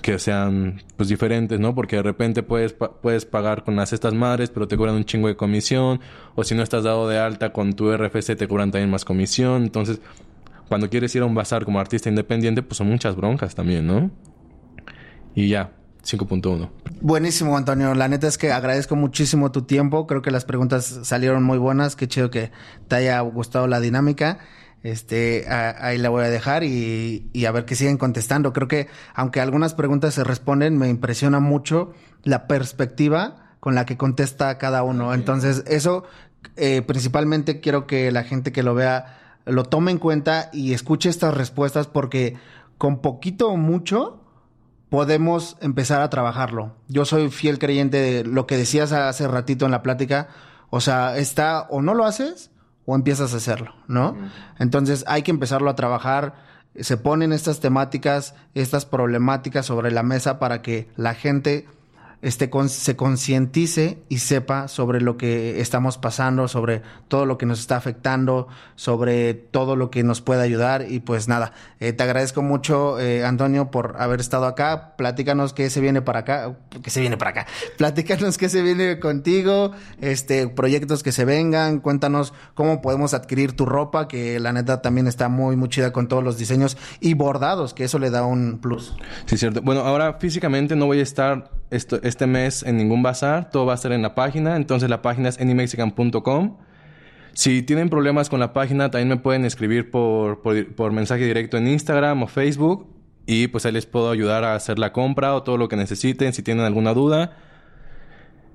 que sean pues diferentes, ¿no? Porque de repente puedes, puedes pagar con las cestas madres, pero te cobran un chingo de comisión, o si no estás dado de alta con tu RFC te cobran también más comisión, entonces cuando quieres ir a un bazar como artista independiente, pues son muchas broncas también, ¿no? Y ya, 5.1. Buenísimo, Antonio. La neta es que agradezco muchísimo tu tiempo. Creo que las preguntas salieron muy buenas. Qué chido que te haya gustado la dinámica. Este, a- ahí la voy a dejar y, y a ver que siguen contestando. Creo que, aunque algunas preguntas se responden, me impresiona mucho la perspectiva con la que contesta cada uno. Entonces, eso, eh, principalmente quiero que la gente que lo vea lo tome en cuenta y escuche estas respuestas porque con poquito o mucho podemos empezar a trabajarlo. Yo soy fiel creyente de lo que decías hace ratito en la plática. O sea, está o no lo haces o empiezas a hacerlo, ¿no? Entonces hay que empezarlo a trabajar. Se ponen estas temáticas, estas problemáticas sobre la mesa para que la gente este, con- se concientice y sepa sobre lo que estamos pasando, sobre todo lo que nos está afectando, sobre todo lo que nos puede ayudar. Y pues nada, eh, te agradezco mucho, eh, Antonio, por haber estado acá. Platícanos qué se viene para acá, qué se viene para acá. Platícanos qué se viene contigo, este, proyectos que se vengan. Cuéntanos cómo podemos adquirir tu ropa, que la neta también está muy, muy chida con todos los diseños y bordados, que eso le da un plus. Sí, cierto. Bueno, ahora físicamente no voy a estar esto, este mes en ningún bazar, todo va a ser en la página, entonces la página es anymexican.com. Si tienen problemas con la página, también me pueden escribir por, por, por mensaje directo en Instagram o Facebook y pues ahí les puedo ayudar a hacer la compra o todo lo que necesiten, si tienen alguna duda.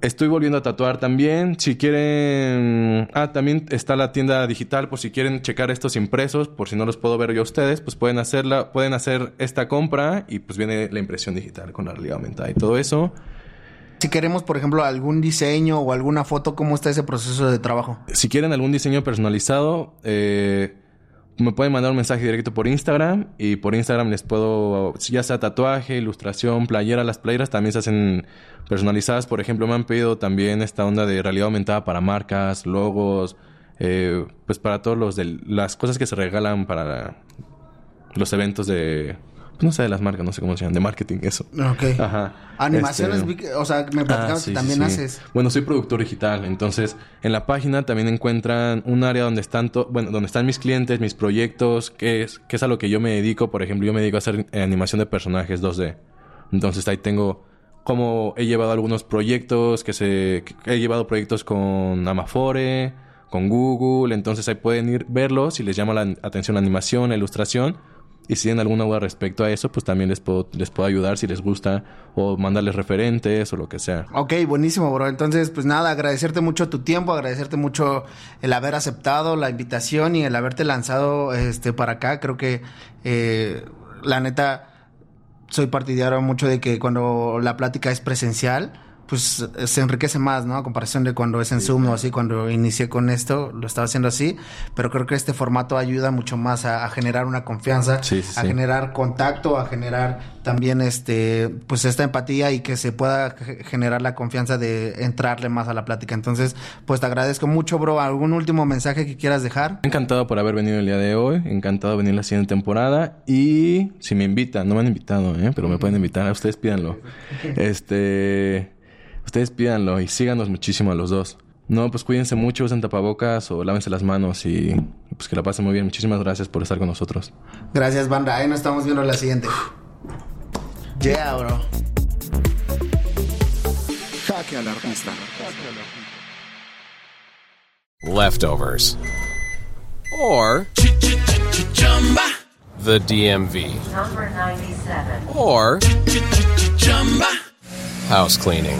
Estoy volviendo a tatuar también. Si quieren... Ah, también está la tienda digital por si quieren checar estos impresos, por si no los puedo ver yo a ustedes, pues pueden hacerla, pueden hacer esta compra y pues viene la impresión digital con la realidad aumentada y todo eso. Si queremos, por ejemplo, algún diseño o alguna foto, ¿cómo está ese proceso de trabajo? Si quieren algún diseño personalizado, eh, me pueden mandar un mensaje directo por Instagram y por Instagram les puedo, ya sea tatuaje, ilustración, playera, las playeras también se hacen personalizadas. Por ejemplo, me han pedido también esta onda de realidad aumentada para marcas, logos, eh, pues para todos los de las cosas que se regalan para los eventos de, no sé, de las marcas, no sé cómo se llaman, de marketing, eso. Ok. Ajá. Animaciones, Este- o sea, me platicabas Ah, que también sí, haces. Bueno, soy productor digital, entonces en la página también encuentran un área donde están, bueno, donde están mis clientes, mis proyectos, que es, que es a lo que yo me dedico. Por ejemplo, yo me dedico a hacer eh, animación de personajes 2D. Entonces ahí tengo como he llevado algunos proyectos que se que he llevado proyectos con Amafore, con Google, entonces ahí pueden ir verlos si les llama la atención la animación, la ilustración. Y si tienen alguna duda respecto a eso, pues también les puedo, les puedo ayudar si les gusta o mandarles referentes o lo que sea. Ok, buenísimo, bro. Entonces, pues nada, agradecerte mucho tu tiempo, agradecerte mucho el haber aceptado la invitación y el haberte lanzado este para acá. Creo que eh, la neta soy partidario mucho de que cuando la plática es presencial, pues se enriquece más, ¿no? A comparación de cuando es en Zoom o así, cuando inicié con esto, lo estaba haciendo así, pero creo que este formato ayuda mucho más a, a generar una confianza, Sí, sí, a sí. generar contacto, a generar también este, pues esta empatía y que se pueda ge- generar la confianza de entrarle más a la plática. Entonces, pues te agradezco mucho, bro. ¿Algún último mensaje que quieras dejar? Encantado por haber venido el día de hoy, encantado de venir la siguiente temporada y si me invitan, no me han invitado, ¿eh? pero me pueden invitar, ustedes pídanlo. Este, ustedes pídanlo y síganos muchísimo a los dos. No, pues cuídense mucho, usen tapabocas o lávense las manos y pues que la pasen muy bien. Muchísimas gracias por estar con nosotros. Gracias, banda. Ahí nos estamos viendo la siguiente. Yeah, bro. Jaque. Leftovers. Or the DMV. Number 97. Or house cleaning.